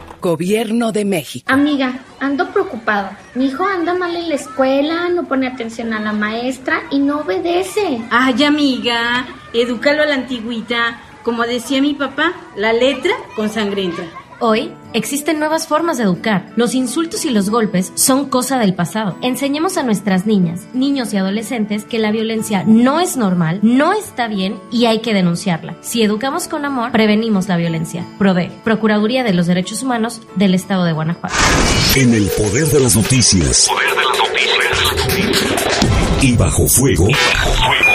Gobierno de México. Amiga, ando preocupada. Mi hijo anda mal en la escuela, no pone atención a la maestra y no obedece. Ay, amiga, edúcalo a la antigüita. Como decía mi papá, la letra con sangre entra. Hoy existen nuevas formas de educar. Los insultos y los golpes son cosa del pasado. Enseñemos a nuestras niñas, niños y adolescentes que la violencia no es normal, no está bien y hay que denunciarla. Si educamos con amor, prevenimos la violencia. PRODE, Procuraduría de los Derechos Humanos del Estado de Guanajuato. En el poder de las noticias. Poder de las noticias. Y bajo fuego. Y bajo fuego.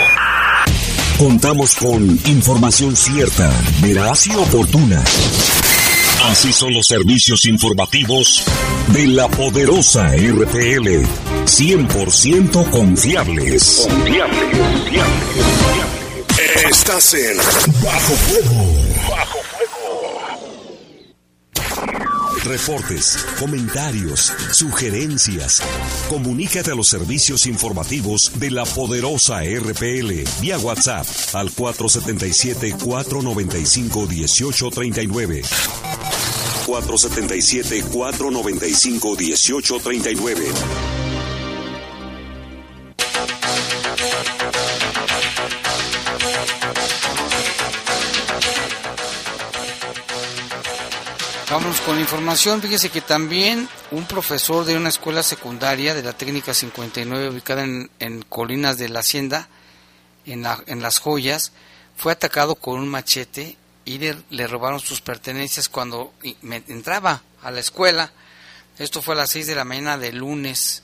Contamos con información cierta, veraz y oportuna. Así son los servicios informativos de la poderosa RTL. 100% confiables. Confiables, confiables, confiables. Estás en Bajo Fuego. Bajo Fuego. Reportes, comentarios, sugerencias. Comunícate a los servicios informativos de la poderosa RPL vía WhatsApp al 477-495-1839. 477-495-1839. Vamos con información. Fíjese que también un profesor de una escuela secundaria de la técnica 59 ubicada en, en Colinas de la Hacienda, en, la, en Las Joyas, fue atacado con un machete y le, robaron sus pertenencias cuando entraba a la escuela. Esto fue a las 6 de la mañana de lunes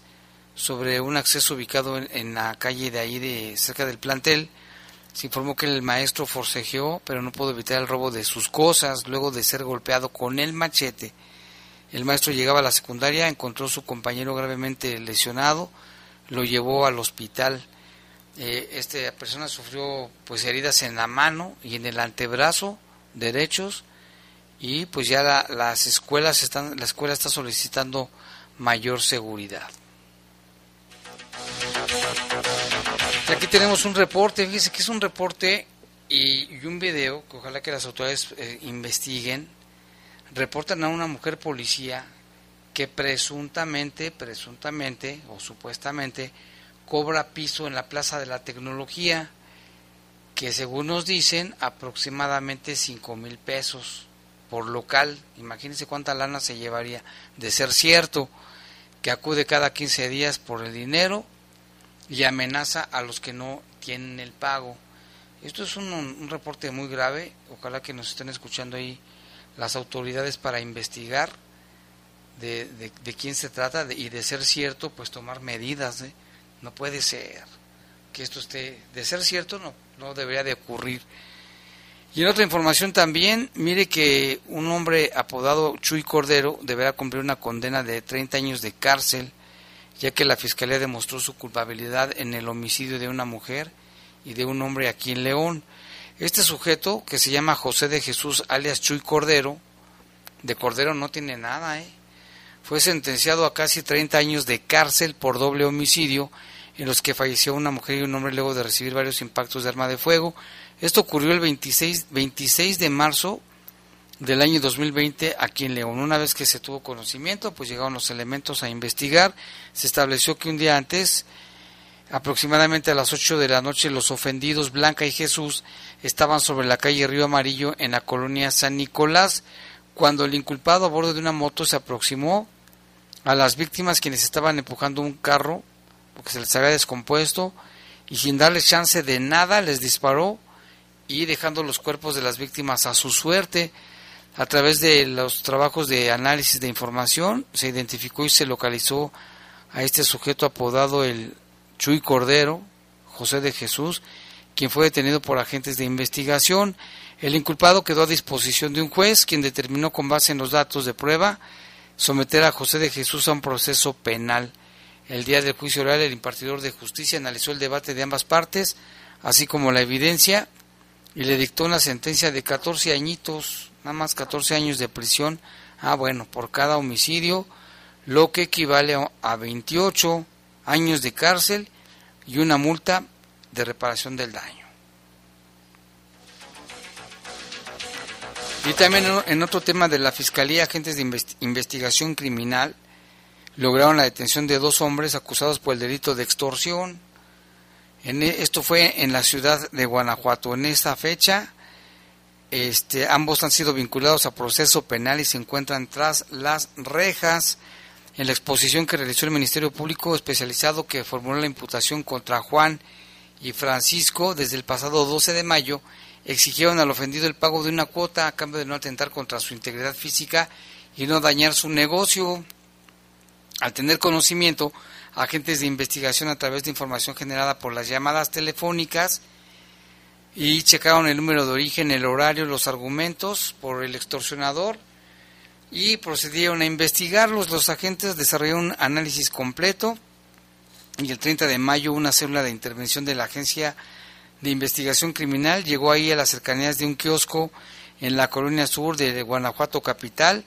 sobre un acceso ubicado en, en la calle de ahí de cerca del plantel. Se informó que el maestro forcejeó, pero no pudo evitar el robo de sus cosas luego de ser golpeado con el machete. El maestro llegaba a la secundaria, encontró a su compañero gravemente lesionado, lo llevó al hospital. Eh, esta persona sufrió pues heridas en la mano y en el antebrazo derechos y pues ya las escuelas están la escuela está solicitando mayor seguridad. aquí tenemos un reporte, fíjese que es un reporte y, un video que ojalá que las autoridades eh, investiguen. Reportan a una mujer policía que presuntamente, presuntamente o supuestamente cobra piso en la Plaza de la Tecnología que según nos dicen aproximadamente 5 mil pesos por local. Imagínense cuánta lana se llevaría de ser cierto que acude cada 15 días por el dinero y amenaza a los que no tienen el pago. Esto es un, reporte muy grave, ojalá que nos estén escuchando ahí las autoridades para investigar de, de, quién se trata y de ser cierto, pues tomar medidas. ¿eh? No puede ser que esto esté, de ser cierto, no, no debería de ocurrir. Y en otra información también, mire que un hombre apodado Chuy Cordero deberá cumplir una condena de 30 años de cárcel, ya que la Fiscalía demostró su culpabilidad en el homicidio de una mujer y de un hombre aquí en León. Este sujeto, que se llama José de Jesús alias Chuy Cordero, de Cordero no tiene nada, ¿eh? fue sentenciado a casi 30 años de cárcel por doble homicidio en los que falleció una mujer y un hombre luego de recibir varios impactos de arma de fuego. Esto ocurrió el 26, 26 de marzo del año 2020 aquí en León. Una vez que se tuvo conocimiento, pues llegaron los elementos a investigar. Se estableció que un día antes, aproximadamente a las 8 de la noche, los ofendidos Blanca y Jesús estaban sobre la calle Río Amarillo en la colonia San Nicolás, cuando el inculpado a bordo de una moto se aproximó a las víctimas quienes estaban empujando un carro porque se les había descompuesto y sin darles chance de nada les disparó y dejando los cuerpos de las víctimas a su suerte. A través de los trabajos de análisis de información se identificó y se localizó a este sujeto apodado el Chuy Cordero, José de Jesús, quien fue detenido por agentes de investigación. El inculpado quedó a disposición de un juez, quien determinó con base en los datos de prueba someter a José de Jesús a un proceso penal. El día del juicio oral, el impartidor de justicia analizó el debate de ambas partes, así como la evidencia, y le dictó una sentencia de 14 añitos, nada más 14 años de prisión, ah bueno, por cada homicidio, lo que equivale a 28 años de cárcel y una multa de reparación del daño. Y también en otro tema de la Fiscalía, agentes de investigación criminal lograron la detención de dos hombres acusados por el delito de extorsión. E, esto fue en la ciudad de Guanajuato. En esta fecha, este, ambos han sido vinculados a proceso penal y se encuentran tras las rejas. En la exposición que realizó el Ministerio Público especializado que formuló la imputación contra Juan y Francisco desde el pasado 12 de mayo, exigieron al ofendido el pago de una cuota a cambio de no atentar contra su integridad física y no dañar su negocio. Al tener conocimiento, agentes de investigación a través de información generada por las llamadas telefónicas y checaron el número de origen, el horario, los argumentos por el extorsionador, y procedieron a investigarlos. Los agentes desarrollaron un análisis completo y el 30 de mayo una célula de intervención de la Agencia de Investigación Criminal llegó ahí a las cercanías de un kiosco en la colonia sur de Guanajuato capital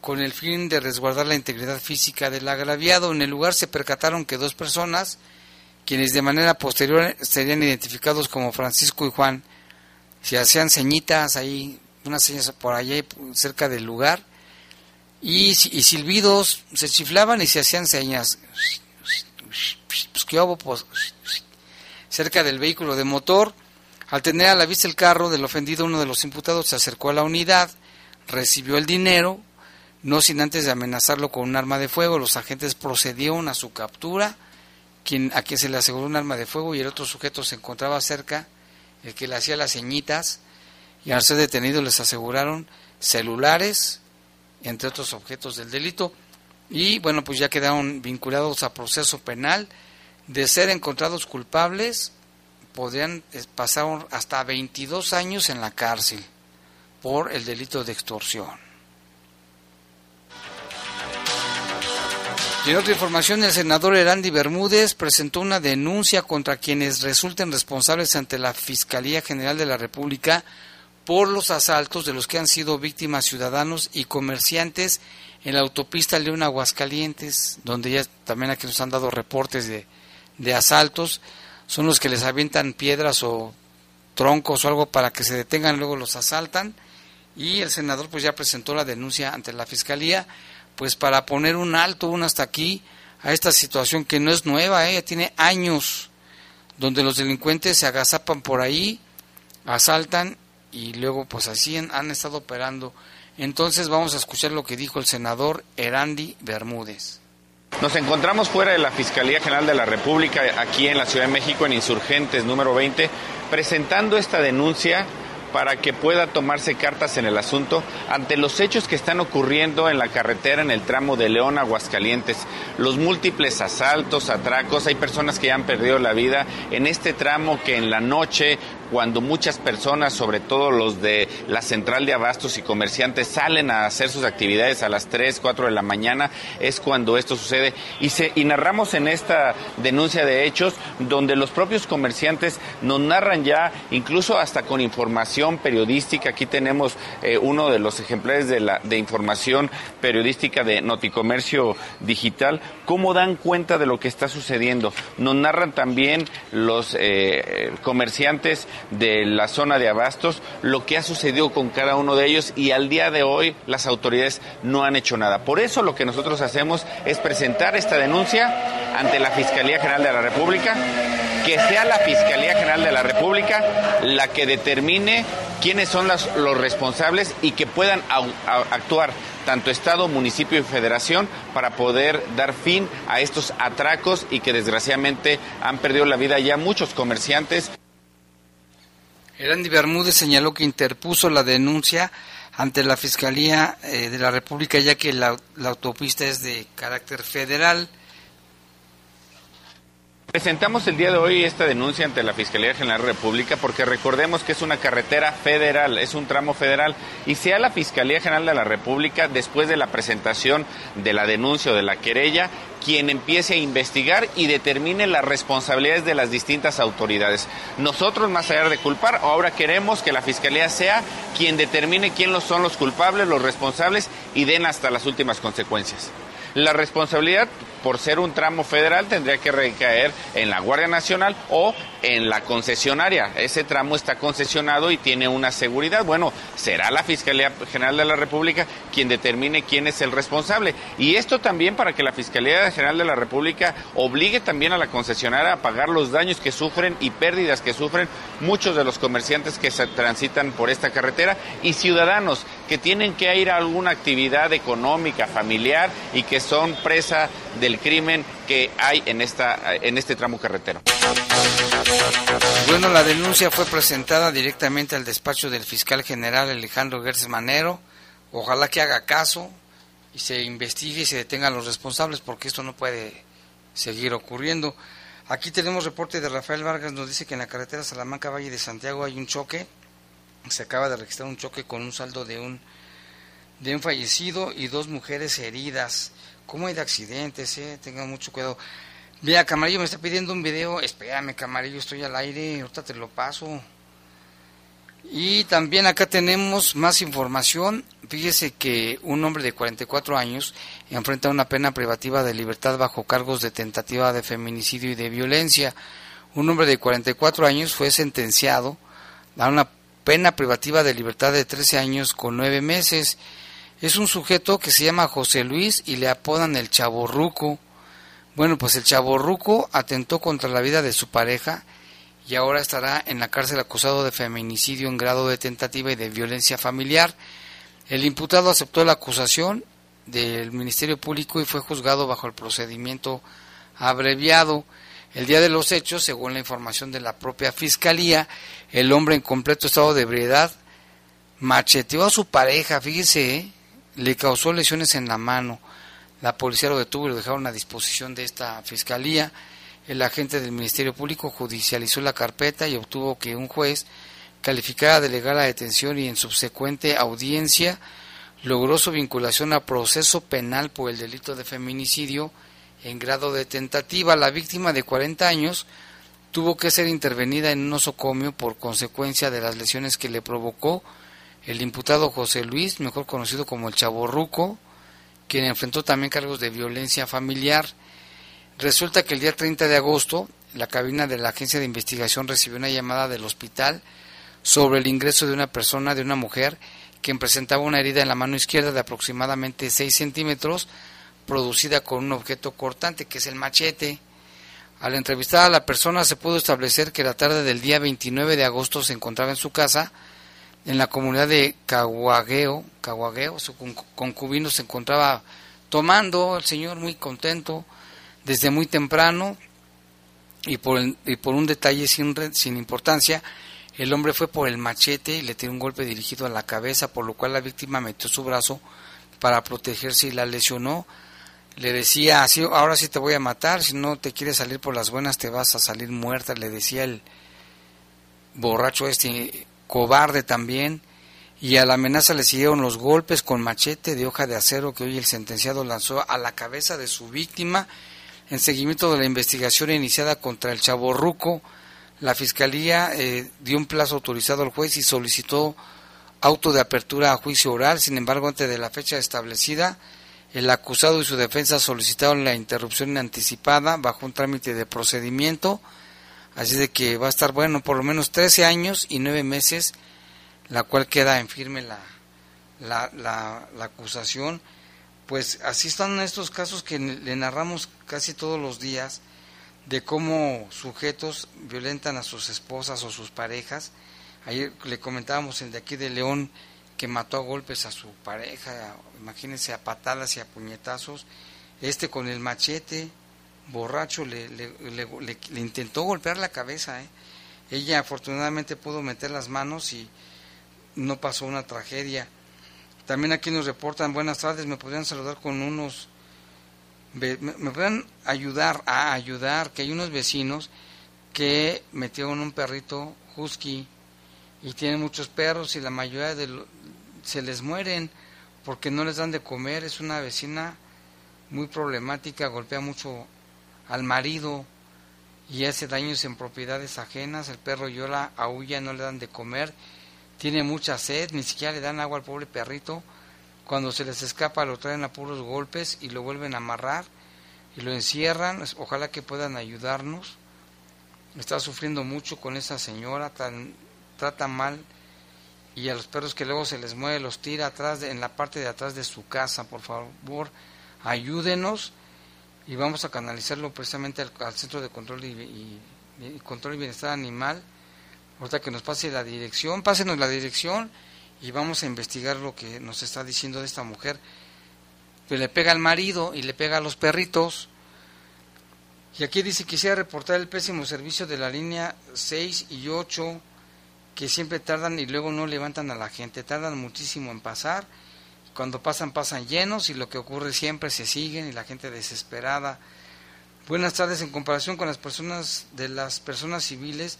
con el fin de resguardar la integridad física del agraviado. En el lugar se percataron que dos personas, quienes de manera posterior serían identificados como Francisco y Juan, se hacían ceñitas ahí, unas señas por allá cerca del lugar, y, y silbidos, se chiflaban y se hacían señas. Pues qué pues, cerca del vehículo de motor. Al tener a la vista el carro del ofendido, uno de los imputados se acercó a la unidad, recibió el dinero, no sin antes de amenazarlo con un arma de fuego. Los agentes procedieron a su captura, quien, a quien se le aseguró un arma de fuego y el otro sujeto se encontraba cerca, el que le hacía las ceñitas, y al ser detenido les aseguraron celulares, entre otros objetos del delito, y bueno, pues ya quedaron vinculados a proceso penal. De ser encontrados culpables, podrían eh, pasar hasta 22 años en la cárcel por el delito de extorsión. En otra información, el senador Erandi Bermúdez presentó una denuncia contra quienes resulten responsables ante la Fiscalía General de la República por los asaltos de los que han sido víctimas ciudadanos y comerciantes en la autopista León Aguascalientes, donde ya también aquí nos han dado reportes de, de asaltos, son los que les avientan piedras o troncos o algo para que se detengan, luego los asaltan. Y el senador pues ya presentó la denuncia ante la fiscalía pues para poner un alto, un hasta aquí a esta situación que no es nueva, ella ¿eh? tiene años donde los delincuentes se agazapan por ahí, asaltan y luego pues así han, estado operando. Entonces vamos a escuchar lo que dijo el senador Erandi Bermúdez. Nos encontramos fuera de la Fiscalía General de la República, aquí en la Ciudad de México, en Insurgentes número 20, presentando esta denuncia para que pueda tomarse cartas en el asunto ante los hechos que están ocurriendo en la carretera en el tramo de León Aguascalientes. Los múltiples asaltos, atracos, hay personas que ya han perdido la vida en este tramo que en la noche cuando muchas personas, sobre todo los de la central de abastos y comerciantes, salen a hacer sus actividades a las 3, 4 de la mañana, es cuando esto sucede. Y, se, y narramos en esta denuncia de hechos donde los propios comerciantes nos narran ya, incluso hasta con información periodística, aquí tenemos eh, uno de los ejemplares de, la, de información periodística de Noticomercio Digital, cómo dan cuenta de lo que está sucediendo. Nos narran también los eh, comerciantes de la zona de abastos, lo que ha sucedido con cada uno de ellos y al día de hoy las autoridades no han hecho nada. Por eso lo que nosotros hacemos es presentar esta denuncia ante la Fiscalía General de la República, que sea la Fiscalía General de la República la que determine quiénes son los responsables y que puedan actuar tanto Estado, municipio y federación para poder dar fin a estos atracos y que desgraciadamente han perdido la vida ya muchos comerciantes. Erandi Bermúdez señaló que interpuso la denuncia ante la Fiscalía eh, de la República ya que la, la autopista es de carácter federal. Presentamos el día de hoy esta denuncia ante la Fiscalía General de la República porque recordemos que es una carretera federal, es un tramo federal y sea la Fiscalía General de la República después de la presentación de la denuncia o de la querella quien empiece a investigar y determine las responsabilidades de las distintas autoridades. Nosotros, más allá de culpar, ahora queremos que la Fiscalía sea quien determine quiénes son los culpables, los responsables y den hasta las últimas consecuencias. La responsabilidad por ser un tramo federal tendría que recaer en la Guardia Nacional o en la concesionaria. Ese tramo está concesionado y tiene una seguridad. Bueno, será la Fiscalía General de la República quien determine quién es el responsable. Y esto también para que la Fiscalía General de la República obligue también a la concesionaria a pagar los daños que sufren y pérdidas que sufren muchos de los comerciantes que se transitan por esta carretera y ciudadanos que tienen que ir a alguna actividad económica, familiar y que son presa del crimen que hay en, esta, en este tramo carretero. Bueno, la denuncia fue presentada directamente al despacho del fiscal general Alejandro Gertz Manero. Ojalá que haga caso y se investigue y se detengan los responsables porque esto no puede seguir ocurriendo. Aquí tenemos reporte de Rafael Vargas, nos dice que en la carretera Salamanca Valle de Santiago hay un choque. Se acaba de registrar un choque con un saldo de un de un fallecido y dos mujeres heridas. ¿Cómo hay de accidentes? Eh? Tengan mucho cuidado. Mira, Camarillo me está pidiendo un video. Espérame, Camarillo, estoy al aire. Ahorita te lo paso. Y también acá tenemos más información. Fíjese que un hombre de 44 años enfrenta una pena privativa de libertad bajo cargos de tentativa de feminicidio y de violencia. Un hombre de 44 años fue sentenciado a una pena privativa de libertad de 13 años con 9 meses. Es un sujeto que se llama José Luis y le apodan el chaborruco. Bueno, pues el chaborruco atentó contra la vida de su pareja y ahora estará en la cárcel acusado de feminicidio en grado de tentativa y de violencia familiar. El imputado aceptó la acusación del Ministerio Público y fue juzgado bajo el procedimiento abreviado. El día de los hechos, según la información de la propia Fiscalía, el hombre en completo estado de ebriedad macheteó a su pareja, fíjese, ¿eh? Le causó lesiones en la mano. La policía lo detuvo y lo dejaron a disposición de esta Fiscalía el agente del Ministerio Público judicializó la carpeta y obtuvo que un juez calificara de legal la detención y en subsecuente audiencia logró su vinculación a proceso penal por el delito de feminicidio en grado de tentativa. La víctima de 40 años tuvo que ser intervenida en un nosocomio por consecuencia de las lesiones que le provocó el imputado José Luis, mejor conocido como el Chaborruco, quien enfrentó también cargos de violencia familiar. Resulta que el día 30 de agosto la cabina de la agencia de investigación recibió una llamada del hospital sobre el ingreso de una persona, de una mujer, quien presentaba una herida en la mano izquierda de aproximadamente 6 centímetros, producida con un objeto cortante, que es el machete. Al entrevistar a la persona se pudo establecer que la tarde del día 29 de agosto se encontraba en su casa, en la comunidad de Caguagueo, Caguagueo, su concubino se encontraba tomando, el señor muy contento, desde muy temprano y por, y por un detalle sin, sin importancia, el hombre fue por el machete y le dio un golpe dirigido a la cabeza, por lo cual la víctima metió su brazo para protegerse y la lesionó. Le decía, así, ahora sí te voy a matar, si no te quieres salir por las buenas te vas a salir muerta, le decía el borracho este, cobarde también. Y a la amenaza le siguieron los golpes con machete de hoja de acero que hoy el sentenciado lanzó a la cabeza de su víctima en seguimiento de la investigación iniciada contra el Chaborruco, la Fiscalía eh, dio un plazo autorizado al juez y solicitó auto de apertura a juicio oral. Sin embargo, antes de la fecha establecida, el acusado y su defensa solicitaron la interrupción anticipada bajo un trámite de procedimiento. Así de que va a estar bueno por lo menos 13 años y 9 meses, la cual queda en firme la, la, la, acusación pues así están estos casos que le narramos casi todos los días de cómo sujetos violentan a sus esposas o sus parejas. Ayer le comentábamos el de aquí de León que mató a golpes a su pareja, imagínense a patadas y a puñetazos. Este con el machete, borracho, le, le, intentó golpear la cabeza. ¿eh? Ella afortunadamente pudo meter las manos y no pasó una tragedia. También aquí nos reportan, buenas tardes, me podrían saludar con unos, me, podrían ayudar a ayudar, que hay unos vecinos que metieron un perrito husky y tienen muchos perros y la mayoría de se les mueren porque no les dan de comer, es una vecina muy problemática, golpea mucho al marido y hace daños en propiedades ajenas, el perro llora, aúlla, no le dan de comer tiene mucha sed, ni siquiera le dan agua al pobre perrito. Cuando se les escapa lo traen a puros golpes y lo vuelven a amarrar y lo encierran. Ojalá que puedan ayudarnos. Está sufriendo mucho con esa señora, tan, trata mal y a los perros que luego se les mueve los tira atrás en la parte de atrás de su casa. Por favor, ayúdenos y vamos a canalizarlo precisamente al, Centro de Control y Control y Bienestar Animal Ahorita que nos pase la dirección, pásenos la dirección y vamos a investigar lo que nos está diciendo de esta mujer que le pega al marido y le pega a los perritos. Y aquí dice quisiera reportar el pésimo servicio de la línea 6 y 8 que siempre tardan y luego no levantan a la gente, tardan muchísimo en pasar. Cuando pasan pasan llenos y lo que ocurre siempre se siguen y la gente desesperada. Buenas tardes en comparación con las personas de las personas civiles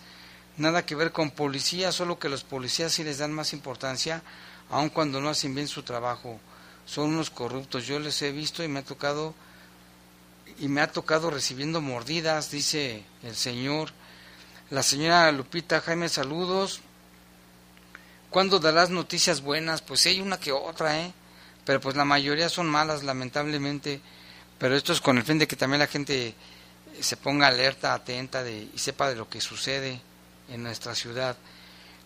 nada que ver con policía, solo que los policías sí les dan más importancia, aun cuando no hacen bien su trabajo. Son unos corruptos, yo les he visto y me ha tocado y me ha tocado recibiendo mordidas, dice el señor. La señora Lupita Jaime, saludos. ¿Cuándo darás noticias buenas? Pues hay una que otra, ¿eh? Pero pues la mayoría son malas, lamentablemente. Pero esto es con el fin de que también la gente se ponga alerta, atenta de, y sepa de lo que sucede en nuestra ciudad.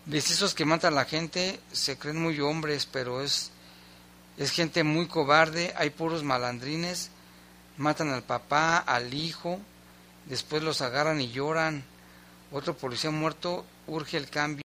De esos que matan a la gente se creen muy hombres, pero es, es gente muy cobarde, hay puros malandrines, matan al papá, al hijo, después los agarran y lloran. Otro policía muerto urge el cambio.